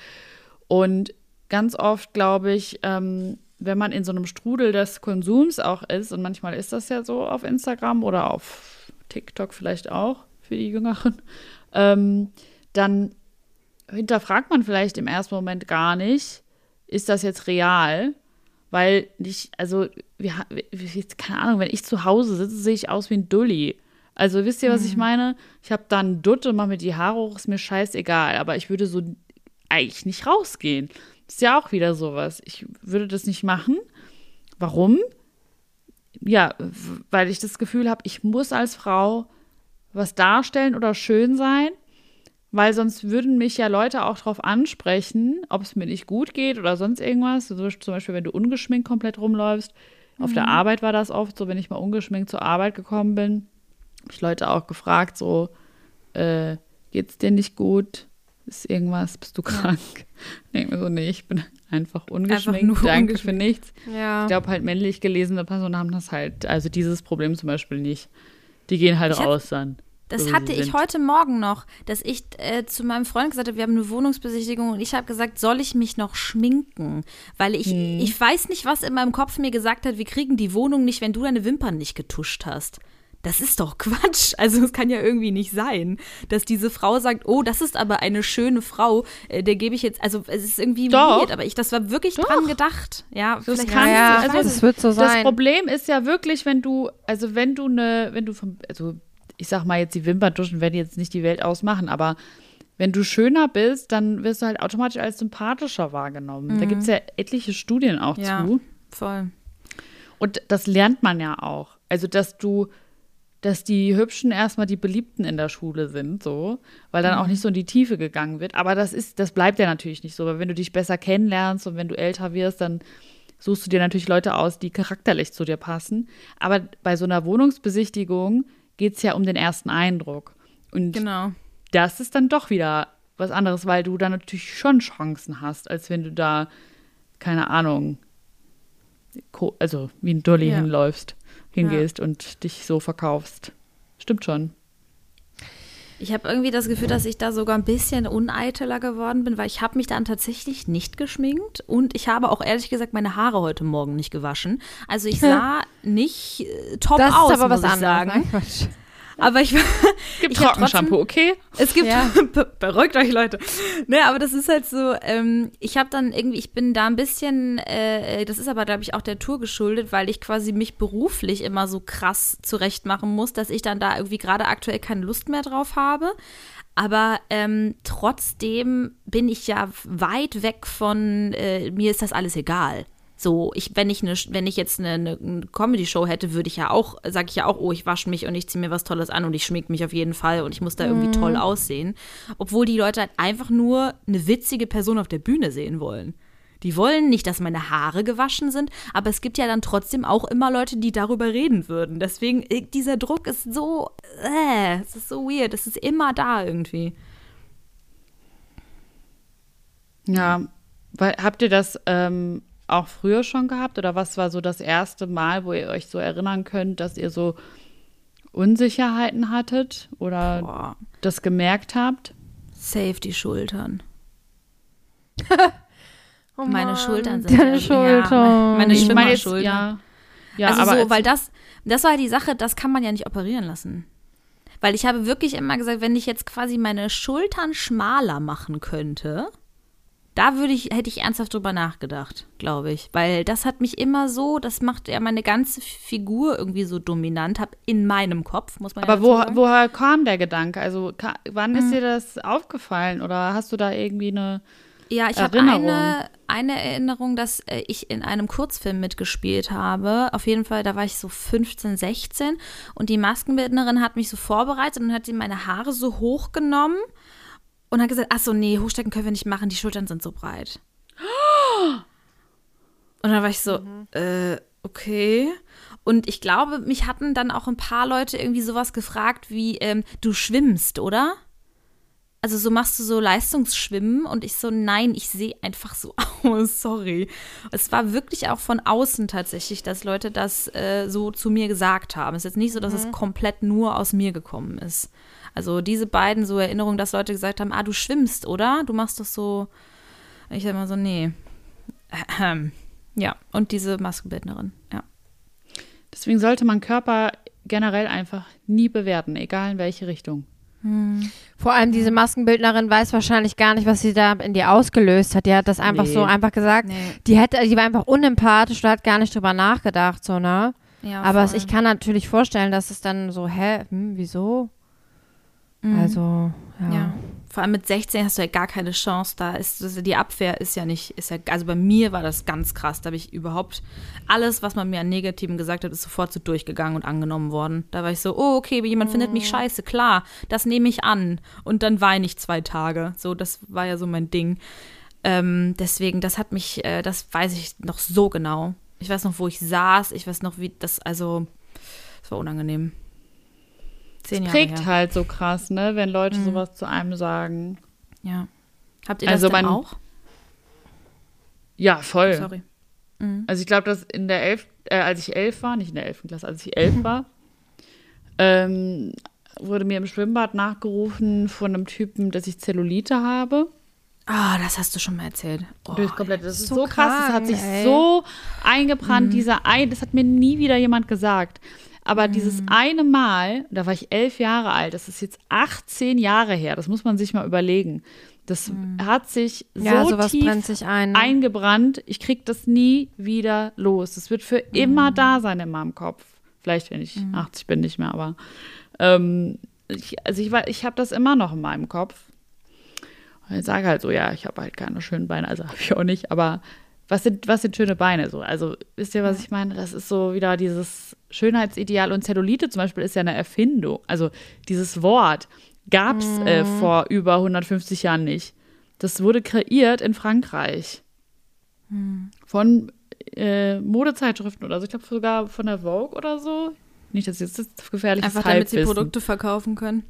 Und ganz oft, glaube ich, ähm, wenn man in so einem Strudel des Konsums auch ist, und manchmal ist das ja so auf Instagram oder auf TikTok vielleicht auch für die Jüngeren, ähm, dann hinterfragt man vielleicht im ersten Moment gar nicht, ist das jetzt real? Weil nicht, also, wir, keine Ahnung, wenn ich zu Hause sitze, sehe ich aus wie ein Dulli. Also, wisst ihr, was ich meine? Ich habe da einen Dutt und mache mir die Haare hoch, ist mir scheißegal. Aber ich würde so eigentlich nicht rausgehen. Ist ja auch wieder sowas. Ich würde das nicht machen. Warum? Ja, weil ich das Gefühl habe, ich muss als Frau was darstellen oder schön sein, weil sonst würden mich ja Leute auch darauf ansprechen, ob es mir nicht gut geht oder sonst irgendwas. So, zum Beispiel, wenn du ungeschminkt komplett rumläufst. Auf der Arbeit war das oft so, wenn ich mal ungeschminkt zur Arbeit gekommen bin, habe ich Leute auch gefragt, so, äh, geht's dir nicht gut? Ist irgendwas? Bist du krank? Ich denke mir so, nee, ich bin einfach ungeschminkt. nur Danke für nichts. Ja. Ich glaube halt männlich gelesene Personen haben das halt, also dieses Problem zum Beispiel nicht. Die gehen halt Ich raus dann. Das so hatte ich sind. heute Morgen noch, dass ich äh, zu meinem Freund gesagt habe, wir haben eine Wohnungsbesichtigung und ich habe gesagt, soll ich mich noch schminken? Weil ich, Hm. ich weiß nicht, was in meinem Kopf mir gesagt hat, wir kriegen die Wohnung nicht, wenn du deine Wimpern nicht getuscht hast. Das ist doch Quatsch. Also es kann ja irgendwie nicht sein, dass diese Frau sagt, oh, das ist aber eine schöne Frau, äh, der gebe ich jetzt, also es ist irgendwie Doch. weird, aber ich, das war wirklich dran gedacht. Ja, vielleicht kannst ja, also das wird so Das sein. Problem ist ja wirklich, wenn du, also wenn du eine, wenn du vom, also ich sag mal jetzt, die Wimperntuschen werden jetzt nicht die Welt ausmachen, aber wenn du schöner bist, dann wirst du halt automatisch als sympathischer wahrgenommen. Da gibt es ja etliche Studien auch Ja. zu. voll. Und das lernt man ja auch. Also, dass du, dass die Hübschen erstmal die Beliebten in der Schule sind, so, weil dann auch nicht so in die Tiefe gegangen wird. Aber das ist, das bleibt ja natürlich nicht so, weil wenn du dich besser kennenlernst und wenn du älter wirst, dann suchst du dir natürlich Leute aus, die charakterlich zu dir passen. Aber bei so einer Wohnungsbesichtigung geht es ja um den ersten Eindruck. Und Genau. das ist dann doch wieder was anderes, weil du da natürlich schon Chancen hast, als wenn du da, keine Ahnung, also wie ein Dulli Ja. hinläufst, hingehst und dich so verkaufst. Stimmt schon. Ich habe irgendwie das Gefühl, dass ich da sogar ein bisschen uneiteler geworden bin, weil ich habe mich dann tatsächlich nicht geschminkt und ich habe auch ehrlich gesagt meine Haare heute Morgen nicht gewaschen. Also ich sah nicht äh, top Das aus, ist aber was muss ich anderes. sagen. Quatsch. Aber ich, Gibt Ich hab Trockenshampoo, okay? es gibt, Ja. Be- beruhigt euch Leute. Ne, aber das ist halt so, ähm, ich habe dann irgendwie, ich bin da ein bisschen, äh, das ist aber glaube ich auch der Tour geschuldet, weil ich quasi mich beruflich immer so krass zurechtmachen muss, dass ich dann da irgendwie gerade aktuell keine Lust mehr drauf habe. Aber ähm, trotzdem bin ich ja weit weg von, äh, mir ist das alles egal. So, ich, wenn ich eine, wenn ich jetzt eine, eine, Comedy-Show hätte, würde ich ja auch, sage ich ja auch, oh, ich wasche mich und ich ziehe mir was Tolles an und ich schmink mich auf jeden Fall und ich muss da irgendwie toll aussehen. Obwohl die Leute halt einfach nur eine witzige Person auf der Bühne sehen wollen. Die wollen nicht, dass meine Haare gewaschen sind, aber es gibt ja dann trotzdem auch immer Leute, die darüber reden würden. Deswegen, äh, dieser Druck ist so, äh, es ist so weird, es ist immer da irgendwie. Ja. Weil, habt ihr das ähm, auch früher schon gehabt? Oder was war so das erste Mal, wo ihr euch so erinnern könnt, dass ihr so Unsicherheiten hattet oder Boah, das gemerkt habt? safe die Schultern. Oh Meine Schultern sind deine ja- Schultern. meine Ich meine Schwimmerschultern. ja. Ja, also aber so, weil das, das war die Sache, das kann man ja nicht operieren lassen. Weil ich habe wirklich immer gesagt, wenn ich jetzt quasi meine Schultern schmaler machen könnte, da würde ich, hätte ich ernsthaft drüber nachgedacht, glaube ich. Weil das hat mich immer so, das macht ja meine ganze Figur irgendwie so dominant, hab in meinem Kopf, muss man ja Aber dazu wo, sagen. woher kam der Gedanke? Also wann Hm. ist dir das aufgefallen oder hast du da irgendwie eine Ja, ich habe eine, eine Erinnerung, dass äh, ich in einem Kurzfilm mitgespielt habe. Auf jeden Fall, da war ich so 15, 16 und die Maskenbildnerin hat mich so vorbereitet und hat meine Haare so hochgenommen und hat gesagt, ach so, nee, hochstecken können wir nicht machen, die Schultern sind so breit. Und dann war ich so, äh, okay. Und ich glaube, mich hatten dann auch ein paar Leute irgendwie sowas gefragt wie, ähm, du schwimmst, oder? Also so machst du so Leistungsschwimmen und ich so, nein, ich sehe einfach so aus, sorry. Es war wirklich auch von außen tatsächlich, dass Leute das äh, so zu mir gesagt haben. Es ist jetzt nicht so, dass es komplett nur aus mir gekommen ist. Also diese beiden so Erinnerungen, dass Leute gesagt haben, ah, du schwimmst, oder? Du machst das so. Ich sag mal so, nee. Ja, und diese Maskenbildnerin, ja. Deswegen sollte man Körper generell einfach nie bewerten, egal in welche Richtung. Vor allem diese Maskenbildnerin weiß wahrscheinlich gar nicht, was sie da in dir ausgelöst hat. Die hat das einfach Nee. so einfach gesagt. Nee. Die hätte, die war einfach unempathisch und hat gar nicht drüber nachgedacht, so, ne? ja Aber es, ich kann natürlich vorstellen, dass es dann so, hä, hm, wieso? Also, ja. Ja. Vor allem mit 16 hast du ja gar keine Chance. Da ist also die Abwehr ist ja nicht, ist ja, also bei mir war das ganz krass. Da habe ich überhaupt alles, was man mir an Negativen gesagt hat, ist sofort so durchgegangen und angenommen worden. Da war ich so, oh, okay, jemand findet mich scheiße, klar, das nehme ich an. Und dann weine ich zwei Tage. So, das war ja so mein Ding. Ähm, deswegen, das hat mich, äh, das weiß ich noch so genau. Ich weiß noch, wo ich saß, ich weiß noch, wie das, also, es war unangenehm. Zehn Jahre Prägt her. halt so krass, ne, wenn Mhm. Leute sowas zu einem sagen. Ja. Habt ihr das Also man- auch? Ja, voll. Sorry. Also ich glaube, dass in der elf, äh, als ich elf war, nicht in der elften Klasse, als ich Mhm. elf war, ähm, wurde mir im Schwimmbad nachgerufen von einem Typen, dass ich Zellulite habe. Ah, das hast du schon mal erzählt. Oh, Durch komplett. Das ist so krass. Das hat krank, sich ey. so eingebrannt, dieser ein, das hat mir nie wieder jemand gesagt. Aber dieses eine Mal, da war ich elf Jahre alt, das ist jetzt 18 Jahre her, das muss man sich mal überlegen. Das hat sich Ja, so tief brennt sich ein. ne? eingebrannt, ich krieg das nie wieder los. Das wird für immer da sein in meinem Kopf. Vielleicht, wenn ich 80 bin, nicht mehr, aber ähm, ich, also ich, ich habe das immer noch in meinem Kopf. Und ich sage halt so, ja, ich habe halt keine schönen Beine, also habe ich auch nicht, aber was sind, was sind schöne Beine so? Also wisst ihr, was ich meine? Das ist so wieder dieses Schönheitsideal und Zellulite zum Beispiel ist ja eine Erfindung. Also dieses Wort gab es äh, vor über 150 Jahren nicht. Das wurde kreiert in Frankreich von äh, Modezeitschriften oder so. Ich glaube sogar von der Vogue oder so. Nicht, dass jetzt das gefährliches Einfach damit sie. Produkte verkaufen können.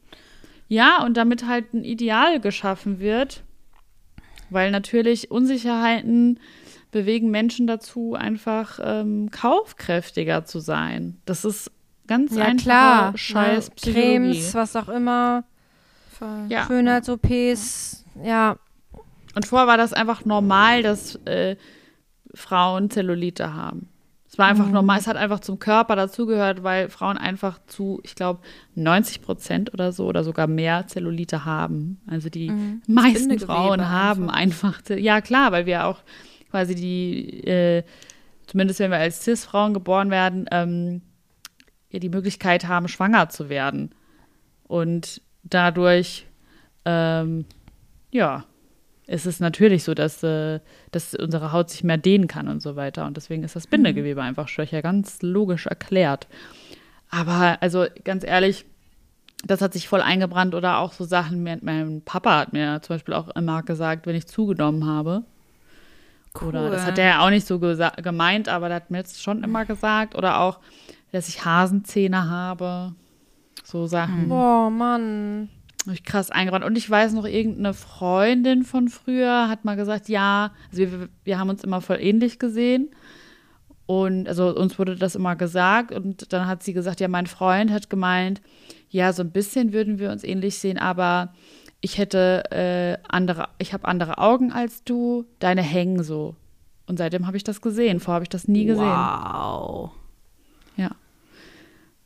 Ja, und damit halt ein Ideal geschaffen wird, weil natürlich Unsicherheiten bewegen Menschen dazu, einfach ähm, kaufkräftiger zu sein. Das ist ganz Ja, einfach klar. Scheiß ne? Psychologie. Cremes, was auch immer. Ja. Schönheits-OPs. Ja. Und vorher war das einfach normal, dass äh, Frauen Zellulite haben. Es war einfach normal, es hat einfach zum Körper dazugehört, weil Frauen einfach zu, ich glaube, 90 Prozent oder so oder sogar mehr Zellulite haben. Also die meisten Bindegewebe Frauen haben einfach, ja klar, weil wir auch quasi die, äh, zumindest wenn wir als Cis-Frauen geboren werden, ähm, ja, die Möglichkeit haben, schwanger zu werden. Und dadurch, ähm, ja, ist es natürlich so, dass, äh, dass unsere Haut sich mehr dehnen kann und so weiter. Und deswegen ist das Bindegewebe einfach schwächer, ganz logisch erklärt. Aber also ganz ehrlich, das hat sich voll eingebrannt oder auch so Sachen, mein Papa hat mir zum Beispiel auch immer gesagt, wenn ich zugenommen habe. Oder das hat er ja auch nicht so gemeint, aber der hat mir jetzt schon immer gesagt. Oder auch, dass ich Hasenzähne habe. So Sachen. Boah, Mann. Hab ich krass eingebrannt. Und ich weiß noch, irgendeine Freundin von früher hat mal gesagt, ja, also wir, wir haben uns immer voll ähnlich gesehen. Und also uns wurde das immer gesagt. Und dann hat sie gesagt, ja, mein Freund hat gemeint, ja, so ein bisschen würden wir uns ähnlich sehen, aber ich hätte äh, andere, ich habe andere Augen als du, deine hängen so. Und seitdem habe ich das gesehen. Vorher habe ich das nie gesehen. Wow. Ja.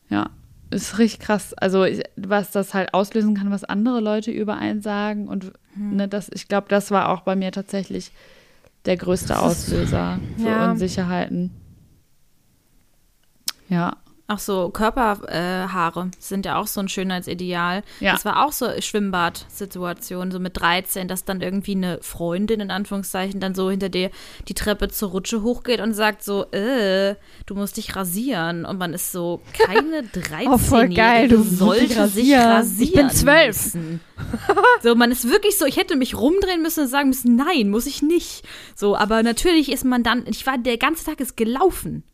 Ja. Ist richtig krass. Also, ich- was das halt auslösen kann, was andere Leute über einen sagen. Und ne, das, ich glaube, das war auch bei mir tatsächlich der größte Auslöser für ja. Unsicherheiten. Ja. Ach so, Körperhaare äh, sind ja auch so ein Schönheitsideal. Ja. Das war auch so Schwimmbad-Situation, so mit 13, dass dann irgendwie eine Freundin in Anführungszeichen dann so hinter dir die Treppe zur Rutsche hochgeht und sagt so, äh, du musst dich rasieren. Und man ist so, keine 13 Oh, voll geil, du sich rasieren. rasieren. Ich bin zwölf. müssen. So, man ist wirklich so, ich hätte mich rumdrehen müssen und sagen müssen, nein, muss ich nicht. So, aber natürlich ist man dann, ich war, der ganze Tag ist gelaufen.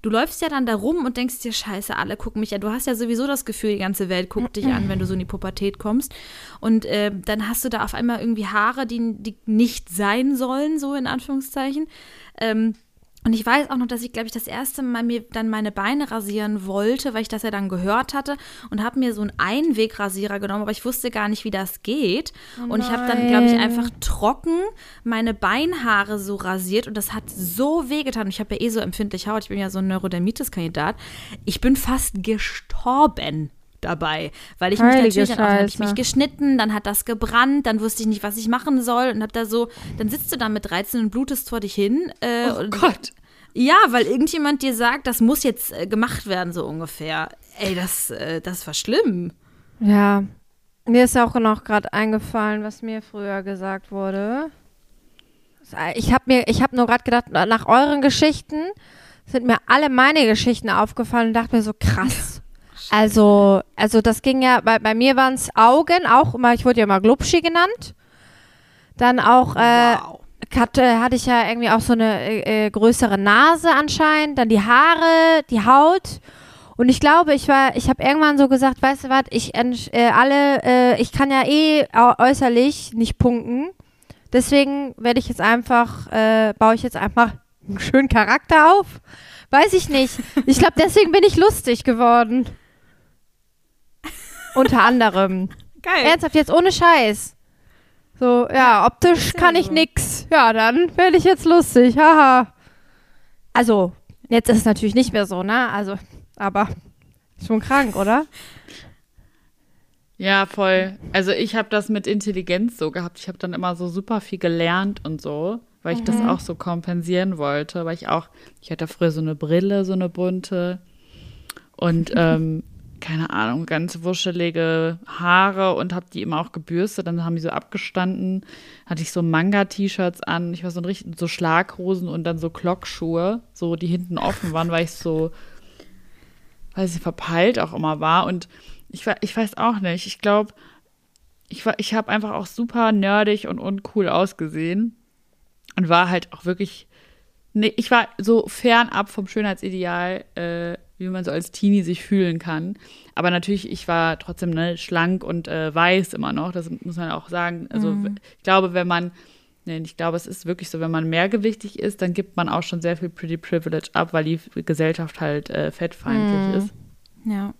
Du läufst ja dann da rum und denkst dir, scheiße, alle gucken mich an. Du hast ja sowieso das Gefühl, die ganze Welt guckt dich an, wenn du so in die Pubertät kommst. Und äh, dann hast du da auf einmal irgendwie Haare, die, die nicht sein sollen, so in Anführungszeichen. Ähm, und ich weiß auch noch, dass ich, glaube ich, das erste Mal mir dann meine Beine rasieren wollte, weil ich das ja dann gehört hatte und habe mir so einen Einwegrasierer genommen, aber ich wusste gar nicht, wie das geht. und ich habe dann, glaube ich, einfach trocken meine Beinhaare so rasiert und das hat so wehgetan. Und ich habe ja eh so empfindliche Haut, ich bin ja so ein Neurodermitis-Kandidat. Ich bin fast gestorben dabei, weil ich mich Heilige natürlich dann auch, hab ich mich geschnitten, dann hat das gebrannt, dann wusste ich nicht, was ich machen soll und hab da so, dann sitzt du da mit 13 und blutest vor dich hin. Äh, Oh Gott. ja, weil irgendjemand dir sagt, das muss jetzt äh, gemacht werden, so ungefähr. Ey, das, äh, das war schlimm. Ja. Mir ist auch noch gerade eingefallen, was mir früher gesagt wurde. Ich habe mir, ich habe nur gerade gedacht, nach euren Geschichten sind mir alle meine Geschichten aufgefallen und dachte mir so krass. Also, also das ging ja, bei, bei mir waren es Augen, auch immer, ich wurde ja immer Glubschi genannt. Dann auch, äh, wow. hatte, hatte ich ja irgendwie auch so eine äh, äh, größere Nase anscheinend, dann die Haare, die Haut. Und ich glaube, ich war, ich habe irgendwann so gesagt, weißt du was, ich äh, alle, äh, ich kann ja eh äußerlich nicht punkten. Deswegen werde ich jetzt einfach, äh, baue ich jetzt einfach einen schönen Charakter auf. Weiß ich nicht. Ich glaube, deswegen bin ich lustig geworden. Unter anderem. Geil. Ernsthaft, jetzt ohne Scheiß. So, ja, optisch kann ich nix. Ja, dann werde ich jetzt lustig. Haha. Also, jetzt ist es natürlich nicht mehr so, ne? Also, aber schon krank, oder? Ja, voll. Also ich habe das mit Intelligenz so gehabt. Ich habe dann immer so super viel gelernt und so, weil ich das auch so kompensieren wollte, weil ich auch, ich hatte früher so eine Brille, so eine bunte und ähm, keine Ahnung, ganz wuschelige Haare und habe die immer auch gebürstet. Dann haben die so abgestanden. Hatte ich so Manga-T-Shirts an. Ich war so ein richtig, so Schlaghosen und dann so Klockschuhe, so die hinten offen waren, weil ich so weil sie verpeilt auch immer war. Und ich, ich weiß auch nicht. Ich glaube, ich, war- ich habe einfach auch super nerdig und uncool ausgesehen. Und war halt auch wirklich. Nee, ich war so fernab vom Schönheitsideal, äh, wie man so als Teenie sich fühlen kann. Aber natürlich, ich war trotzdem ne, schlank und äh, weiß immer noch. Das muss man auch sagen. Also, ich glaube, wenn man Nee, ich glaube, es ist wirklich so, wenn man mehrgewichtig ist, dann gibt man auch schon sehr viel Pretty Privilege ab, weil die Gesellschaft halt äh, fettfeindlich Mhm. ist. Ja.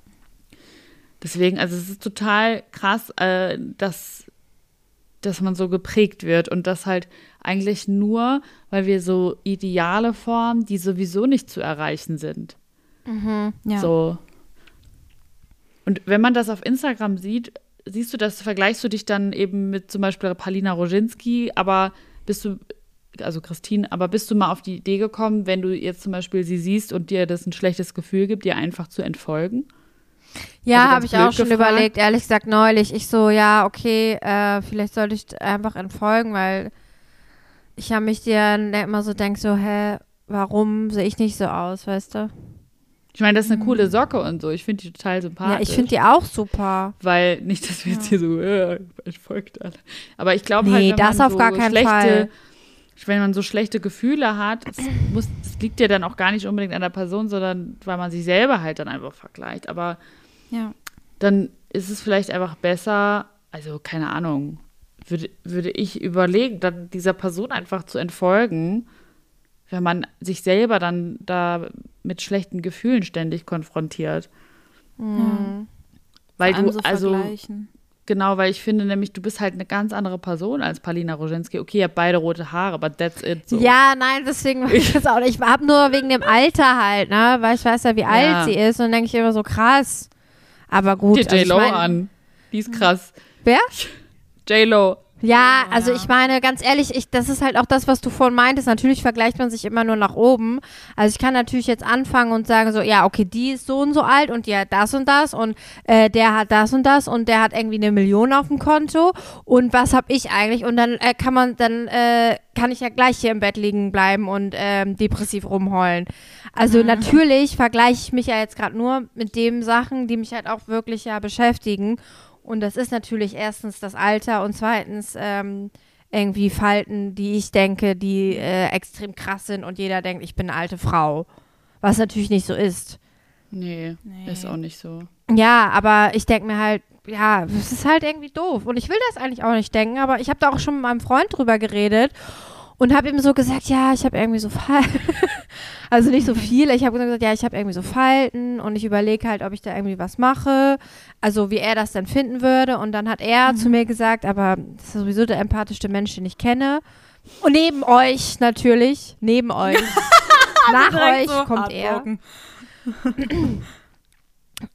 Deswegen, also es ist total krass, äh, dass, dass man so geprägt wird und das halt eigentlich nur, weil wir so Ideale formen, die sowieso nicht zu erreichen sind. Ja. So. Und wenn man das auf Instagram sieht, siehst du das, vergleichst du dich dann eben mit zum Beispiel Palina Roginski, aber bist du, also Christine, aber bist du mal auf die Idee gekommen, wenn du jetzt zum Beispiel sie siehst und dir das ein schlechtes Gefühl gibt, dir einfach zu entfolgen? Ja, Also habe ich auch schon gefragt. überlegt, ehrlich gesagt neulich. Ich so, ja, okay, äh, vielleicht sollte ich einfach entfolgen, weil ich ja mich dir immer so denke, so, hä, warum sehe ich nicht so aus, weißt du? Ich meine, das ist eine coole Socke und so. Ich finde die total sympathisch. Ja, ich finde die auch super. Weil nicht, dass wir jetzt hier so äh, entfolgt alle. Aber ich glaube Nee, halt, wenn das man auf so gar keinen schlechte, Fall. wenn man so schlechte Gefühle hat, es muss, das liegt ja dann auch gar nicht unbedingt an der Person, sondern weil man sich selber halt dann einfach vergleicht. Aber ja. dann ist es vielleicht einfach besser, also keine Ahnung, würde, würde ich überlegen, dann dieser Person einfach zu entfolgen, wenn man sich selber dann da mit schlechten Gefühlen ständig konfrontiert. Weil Vor allem du, so also vergleichen. Genau, weil ich finde nämlich, du bist halt eine ganz andere Person als Palina Roginski. Okay, ihr habt beide rote Haare, aber that's it. So. Ja, nein, deswegen mach ich das auch nicht. Ich habe nur wegen dem Alter halt, ne, weil ich weiß ja, wie alt sie ist und dann denke ich immer so krass. Aber gut. Guck dir also ich J-Lo mein- an. Die ist krass. Wer? J-Lo. Ja, also ich meine, ganz ehrlich, ich, das ist halt auch das, was du vorhin meintest. Natürlich vergleicht man sich immer nur nach oben. Also ich kann natürlich jetzt anfangen und sagen so, ja, okay, die ist so und so alt und die hat das und das und äh, der hat das und das und der hat irgendwie eine Million auf dem Konto und was habe ich eigentlich? Und dann äh, kann man, dann äh, kann ich ja gleich hier im Bett liegen bleiben und ähm, depressiv rumheulen. Also natürlich vergleiche ich mich ja jetzt gerade nur mit den Sachen, die mich halt auch wirklich ja beschäftigen. Und das ist natürlich erstens das Alter und zweitens ähm, irgendwie Falten, die ich denke, die äh, extrem krass sind und jeder denkt, ich bin eine alte Frau. Was natürlich nicht so ist. Nee, Nee. ist auch nicht so. Ja, aber ich denke mir halt, ja, es ist halt irgendwie doof. Und ich will das eigentlich auch nicht denken, aber ich habe da auch schon mit meinem Freund drüber geredet und habe ihm so gesagt, ja, ich habe irgendwie so Falten. also nicht so viel. Ich habe gesagt, ja, ich habe irgendwie so Falten und ich überlege halt, ob ich da irgendwie was mache. Also wie er das dann finden würde. Und dann hat er zu mir gesagt, aber das ist sowieso der empathischste Mensch, den ich kenne. Und neben euch natürlich, neben euch. Nach euch so kommt er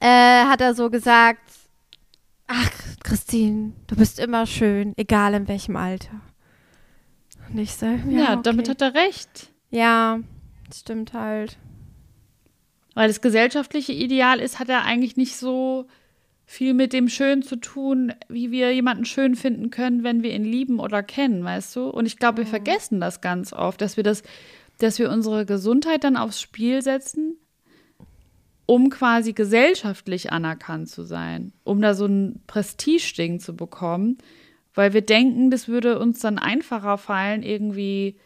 äh, hat er so gesagt, ach, Christine, du bist immer schön, egal in welchem Alter. Und ich so, ja, Ja, okay. damit hat er recht. Ja, das stimmt halt. Weil das gesellschaftliche Ideal ist, hat er eigentlich nicht so viel mit dem Schön zu tun, wie wir jemanden schön finden können, wenn wir ihn lieben oder kennen, weißt du? Und ich glaube, wir vergessen das ganz oft, dass wir das, dass wir unsere Gesundheit dann aufs Spiel setzen, um quasi gesellschaftlich anerkannt zu sein, um da so ein Prestigeding zu bekommen, weil wir denken, das würde uns dann einfacher fallen, irgendwie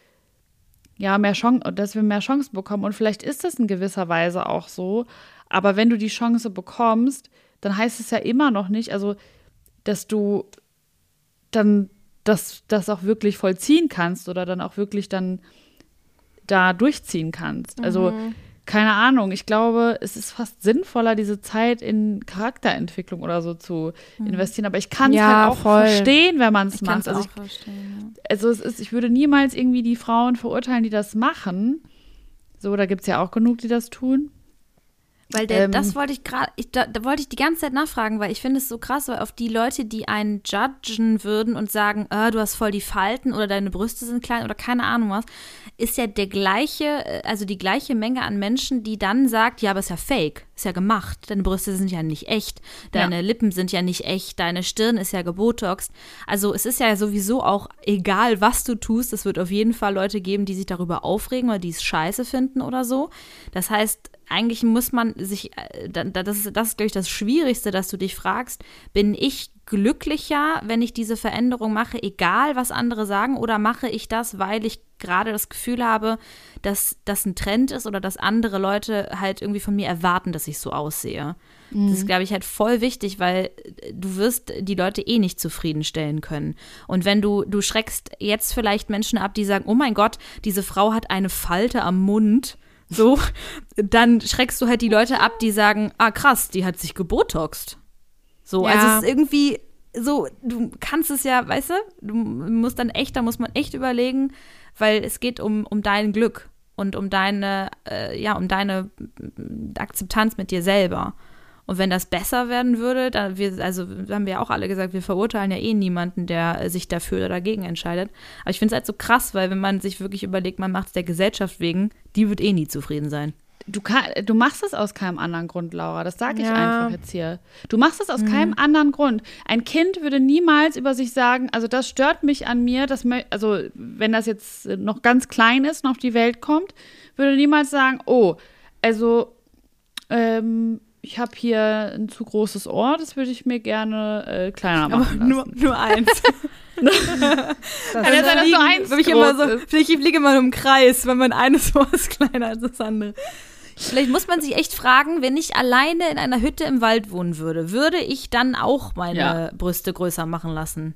ja, mehr Chancen, dass wir mehr Chancen bekommen. Und vielleicht ist das in gewisser Weise auch so. Aber wenn du die Chance bekommst, dann heißt es ja immer noch nicht, also, dass du dann das, das auch wirklich vollziehen kannst oder dann auch wirklich dann da durchziehen kannst. Also, keine Ahnung, ich glaube, es ist fast sinnvoller, diese Zeit in Charakterentwicklung oder so zu investieren. Aber ich kann es Ja, halt auch voll. verstehen, wenn man es macht. Also auch ich verstehen. also es ist, ich würde niemals irgendwie die Frauen verurteilen, die das machen. So, da gibt es ja auch genug, die das tun. Weil der, Ähm, das wollte ich gerade, da, da wollte ich die ganze Zeit nachfragen, weil ich finde es so krass, weil auf die Leute, die einen judgen würden und sagen, ah, du hast voll die Falten oder deine Brüste sind klein oder keine Ahnung was, ist ja der gleiche, äh, also die gleiche Menge an Menschen, die dann sagt, ja, aber ist ja fake, ist ja gemacht, deine Brüste sind ja nicht echt, deine Lippen sind ja nicht echt, deine Stirn ist ja gebotoxt. Also es ist ja sowieso auch egal, was du tust, es wird auf jeden Fall Leute geben, die sich darüber aufregen oder die es scheiße finden oder so. Das heißt, eigentlich muss man sich, äh, da- da- das ist, das ist, glaube ich, das Schwierigste, dass du dich fragst, bin ich glücklicher, wenn ich diese Veränderung mache, egal was andere sagen, oder mache ich das, weil ich gerade das Gefühl habe, dass das ein Trend ist oder dass andere Leute halt irgendwie von mir erwarten, dass ich so aussehe. Mhm. Das ist, glaube ich, halt voll wichtig, weil du wirst die Leute eh nicht zufriedenstellen können. Und wenn du, du schreckst jetzt vielleicht Menschen ab, die sagen, oh mein Gott, diese Frau hat eine Falte am Mund, so, dann schreckst du halt die Leute ab, die sagen, ah krass, die hat sich gebotoxt. So, also Ja. also es ist irgendwie so, du kannst es ja, weißt du, du musst dann echt, da muss man echt überlegen, weil es geht um, um dein Glück und um deine, äh, ja, um deine Akzeptanz mit dir selber. Und wenn das besser werden würde, dann wir, also haben wir ja auch alle gesagt, wir verurteilen ja eh niemanden, der äh, sich dafür oder dagegen entscheidet. Aber ich finde es halt so krass, weil wenn man sich wirklich überlegt, man macht es der Gesellschaft wegen, die wird eh nie zufrieden sein. Du, kann, du machst es aus keinem anderen Grund, Laura. Das sage ich Ja. einfach jetzt hier. Du machst es aus keinem anderen Grund. Ein Kind würde niemals über sich sagen, also das stört mich an mir, das, mö- also wenn das jetzt noch ganz klein ist, noch auf die Welt kommt, würde niemals sagen, oh, also ähm, ich habe hier ein zu großes Ohr, das würde ich mir gerne äh, kleiner machen lassen. nur eins. Kann ja sein, dass nur eins ich immer so, ist. ich fliege immer im Kreis, wenn man eines Ohr ist kleiner als das andere. Vielleicht muss man sich echt fragen, wenn ich alleine in einer Hütte im Wald wohnen würde, würde ich dann auch meine Ja. Brüste größer machen lassen?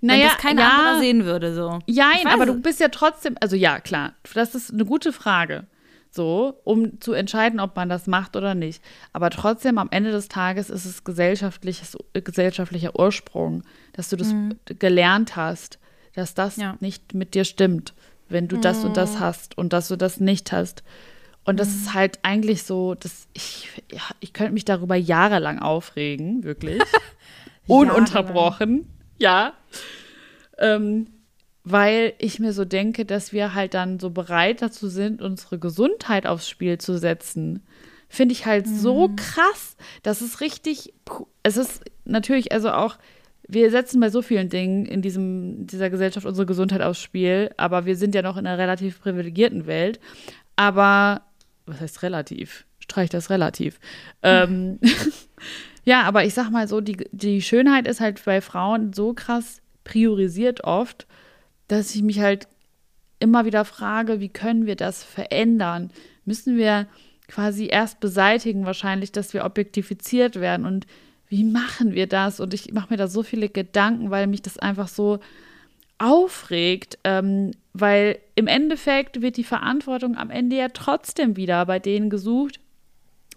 Wenn Naja, das kein ja, anderer sehen würde, so. Ja, aber du bist ja trotzdem, also ja, klar, das ist eine gute Frage, so, um zu entscheiden, ob man das macht oder nicht. Aber trotzdem, am Ende des Tages ist es gesellschaftliches, gesellschaftlicher Ursprung, dass du das gelernt hast, dass das Ja. nicht mit dir stimmt, wenn du das und das hast und dass du das nicht hast. Und das ist halt eigentlich so, dass ich, ja, ich könnte mich darüber jahrelang aufregen, wirklich. Ununterbrochen. Ja. Ähm, weil ich mir so denke, dass wir halt dann so bereit dazu sind, unsere Gesundheit aufs Spiel zu setzen. Finde ich halt so krass. Das ist richtig. Es ist natürlich also auch. Wir setzen bei so vielen Dingen in diesem, dieser Gesellschaft unsere Gesundheit aufs Spiel, aber wir sind ja noch in einer relativ privilegierten Welt. Aber, was heißt relativ? Streich das relativ. Ähm, ja, aber ich sag mal so, die, die Schönheit ist halt bei Frauen so krass priorisiert oft, dass ich mich halt immer wieder frage, wie können wir das verändern? Müssen wir quasi erst beseitigen, wahrscheinlich, dass wir objektifiziert werden und wie machen wir das? Und ich mache mir da so viele Gedanken, weil mich das einfach so aufregt, ähm, weil im Endeffekt wird die Verantwortung am Ende ja trotzdem wieder bei denen gesucht,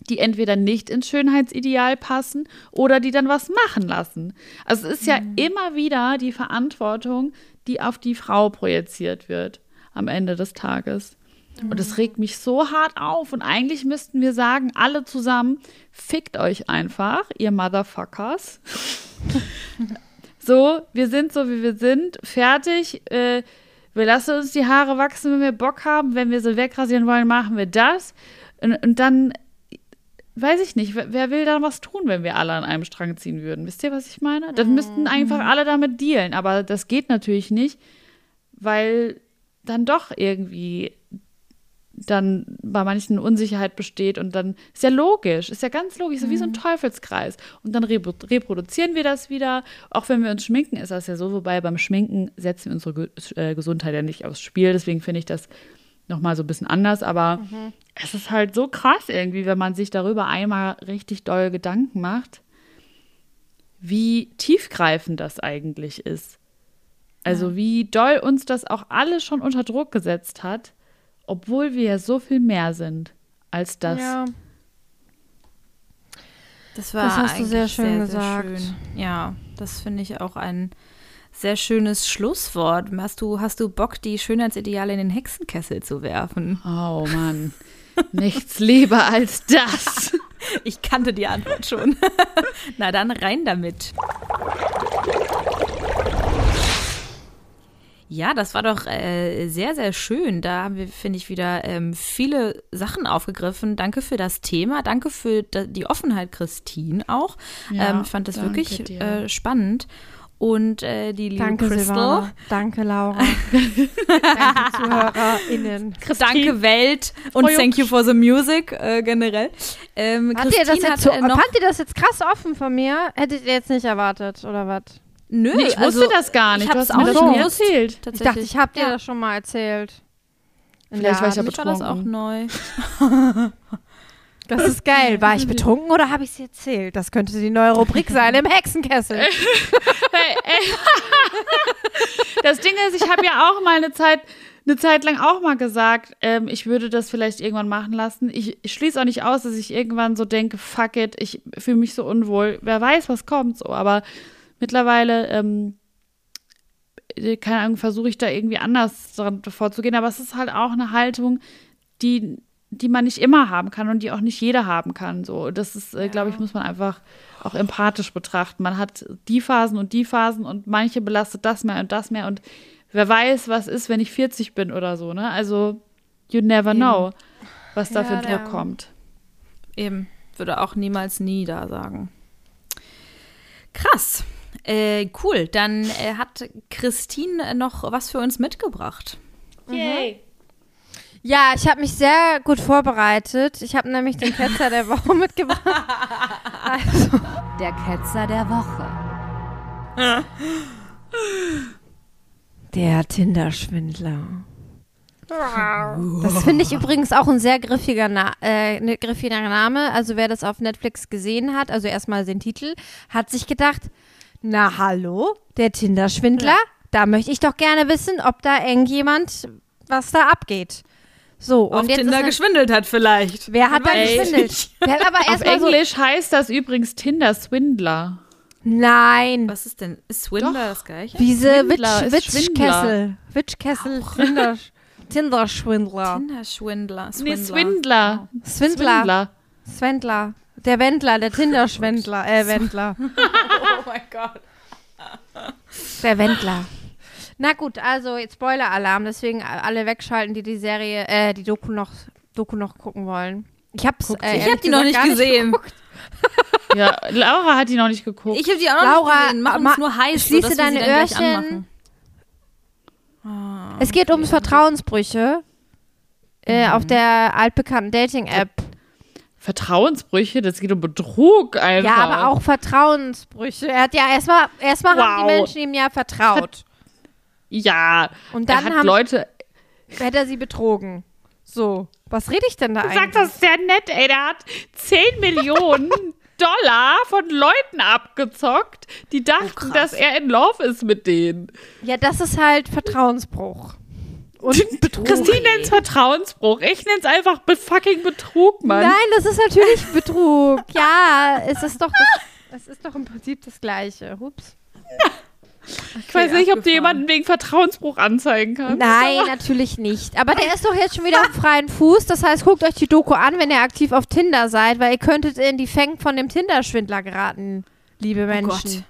die entweder nicht ins Schönheitsideal passen oder die dann was machen lassen. Also es ist ja immer wieder die Verantwortung, die auf die Frau projiziert wird am Ende des Tages. Und es regt mich so hart auf. Und eigentlich müssten wir sagen, alle zusammen, fickt euch einfach, ihr Motherfuckers. so, wir sind so, wie wir sind, fertig. Äh, wir lassen uns die Haare wachsen, wenn wir Bock haben. Wenn wir sie wegrasieren wollen, machen wir das. Und, und dann weiß ich nicht, wer, wer will da was tun, wenn wir alle an einem Strang ziehen würden? Wisst ihr, was ich meine? Dann müssten einfach alle damit dealen. Aber das geht natürlich nicht, weil dann doch irgendwie dann bei manchen Unsicherheit besteht und dann ist ja logisch, ist ja ganz logisch, so wie so ein Teufelskreis. Und dann reprodu- reproduzieren wir das wieder. Auch wenn wir uns schminken, ist das ja so, wobei beim Schminken setzen wir unsere äh, Gesundheit ja nicht aufs Spiel. Deswegen finde ich das nochmal so ein bisschen anders. Aber es ist halt so krass irgendwie, wenn man sich darüber einmal richtig doll Gedanken macht, wie tiefgreifend das eigentlich ist. Also wie doll uns das auch alles schon unter Druck gesetzt hat, obwohl wir ja so viel mehr sind als das. Ja. Das war Das hast du eigentlich sehr schön sehr, gesagt. Sehr schön. Ja, das finde ich auch ein sehr schönes Schlusswort. Hast du, hast du Bock, die Schönheitsideale in den Hexenkessel zu werfen? Oh Mann, nichts lieber als das. Ich kannte die Antwort schon. Na dann rein damit. Ja, das war doch äh, sehr, sehr schön. Da haben wir, finde ich, wieder ähm, viele Sachen aufgegriffen. Danke für das Thema. Danke für die Offenheit, Christine, auch. Ja, ähm, ich fand das wirklich äh, spannend. Und äh, die liebe Danke, Crystal. Silvana. Danke, Laura. Danke, ZuhörerInnen. Danke Welt und thank you for the music äh, generell. Ähm, Fand ihr, das Christine jetzt so, hat, äh, noch, fand ihr das jetzt krass offen von mir? Hättet ihr jetzt nicht erwartet, oder was? Nö, Nee, ich wusste also, das gar nicht. ich Du hab's hast mir auch das nicht erzählt. Ich dachte, ich hab dir Ja. das schon mal erzählt. In Vielleicht war ich ja. Mich war das auch betrunken. neu. Das ist geil. War ich betrunken oder habe ich es erzählt? Das könnte die neue Rubrik sein im Hexenkessel. Das Ding ist, ich habe ja auch mal eine Zeit, eine Zeit lang auch mal gesagt, ähm, ich würde das vielleicht irgendwann machen lassen. Ich, ich schließe auch nicht aus, dass ich irgendwann so denke, fuck it, ich fühle mich so unwohl. Wer weiß, was kommt so. Aber mittlerweile, ähm, äh, keine Ahnung, versuche ich da irgendwie anders dran vorzugehen. Aber es ist halt auch eine Haltung, die, die man nicht immer haben kann und die auch nicht jeder haben kann. So, das ist, äh, glaube ich, muss man einfach auch empathisch betrachten. Man hat die Phasen und die Phasen und manche belastet das mehr und das mehr und wer weiß, was ist, wenn ich 40 bin oder so, ne? Also, you never know, was da Ja, für Druck ja. kommt. Eben, würde auch niemals nie da sagen. Krass. Äh, cool, dann äh, hat Christine noch was für uns mitgebracht. Yay. Ja, ich habe mich sehr gut vorbereitet. Ich habe nämlich den Ketzer der Woche mitgebracht. Also, Der Ketzer der Woche. der Tinder-Schwindler. Das finde ich übrigens auch ein sehr griffiger, Na äh, ne, griffiger Name. Also wer das auf Netflix gesehen hat, also erstmal den Titel, hat sich gedacht, na hallo, der Tinder-Schwindler, da möchte ich doch gerne wissen, ob da irgendjemand, was da abgeht. So, und Auf jetzt Tinder geschwindelt hat vielleicht. Wer hat da geschwindelt? Wer hat aber Auf erstmal so, Englisch heißt das übrigens Tinder-Swindler. nein, Was ist denn? Ist Swindler Doch. das gleiche? diese. Witchkessel, Witchkessel, Tinder, Tinder-Schwindler, Tinder-Schwindler. Nee, Swindler. Swindler, Swindler, der Wendler, der Tinder-Schwindler, äh, Wendler. Oh mein Gott. Der Wendler. Na gut, also jetzt Spoiler-Alarm, deswegen alle wegschalten, die die Serie, äh, die Doku noch, Doku noch gucken wollen. Ich hab's, äh, sie. Ich habe die noch nicht gesehen. geguckt. Ja, Laura hat die noch nicht geguckt. Ich habe die auch noch Laura, nicht gesehen. Mach ma- uns nur heiß, schließe wir deine sie dann gleich Öhrchen. anmachen. Es geht ums Vertrauensbrüche äh, Mhm. auf der altbekannten Dating-App. Vertrauensbrüche, das geht um Betrug einfach. Ja, aber auch Vertrauensbrüche. Er hat ja erstmal, erstmal haben Wow. die Menschen ihm ja vertraut. Ja, Und dann hat haben, Leute. hätte er sie betrogen. So, was rede ich denn da Sag eigentlich? das sehr nett, ey. Der hat 10 Millionen Dollar von Leuten abgezockt, die dachten, krass. dass er in Love ist mit denen. Ja, das ist halt Vertrauensbruch. Und Betrug. Christine nennt es Vertrauensbruch. Ich nenne es einfach be fucking Betrug, Mann. Nein, das ist natürlich Betrug. Ja, es ist doch das, es ist doch im Prinzip das Gleiche. Ups. Ich weiß nicht, ob du jemanden wegen Vertrauensbruch anzeigen kannst. Nein, natürlich nicht. Aber der ist doch jetzt schon wieder auf freien Fuß. Das heißt, guckt euch die Doku an, wenn ihr aktiv auf Tinder seid, weil ihr könntet in die Fänge von dem Tinder-Schwindler geraten, liebe Oh Menschen.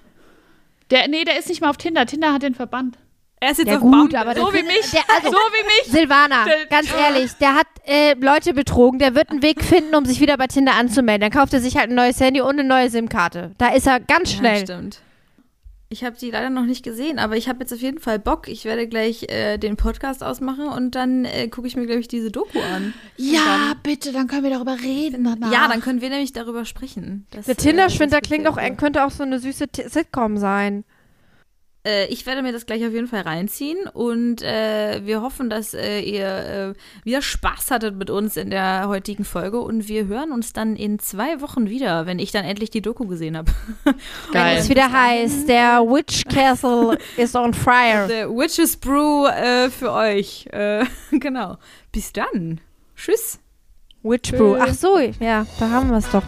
Der, nee, der ist nicht mal auf Tinder. Tinder hat den verbannt. Er ist jetzt Ja auf gut, Bumble. aber So der- wie mich. Der, also, so wie mich. Silvana, ganz ehrlich, der hat äh, Leute betrogen, der wird einen Weg finden, um sich wieder bei Tinder anzumelden. Dann kauft er sich halt ein neues Handy und eine neue SIM-Karte. Da ist er ganz Ja, schnell. stimmt. Ich habe die leider noch nicht gesehen, aber ich habe jetzt auf jeden Fall Bock. Ich werde gleich äh, den Podcast ausmachen und dann äh, gucke ich mir, glaube ich, diese Doku an. Ja, bitte, dann können wir darüber reden. Danach. Ja, dann können wir nämlich darüber sprechen. Das, der äh, Tinder-Schwindler das klingt auch, könnte auch so eine süße T Sitcom sein. Äh, ich werde mir das gleich auf jeden Fall reinziehen und äh, wir hoffen, dass äh, ihr äh, wieder Spaß hattet mit uns in der heutigen Folge und wir hören uns dann in zwei Wochen wieder, wenn ich dann endlich die Doku gesehen habe. Wenn es wieder heißt, der Witch Castle is on fire. The Witches Brew äh, für euch. Äh, genau. Bis dann. Tschüss. Witch Brew. Ach so, ja, da haben wir es doch.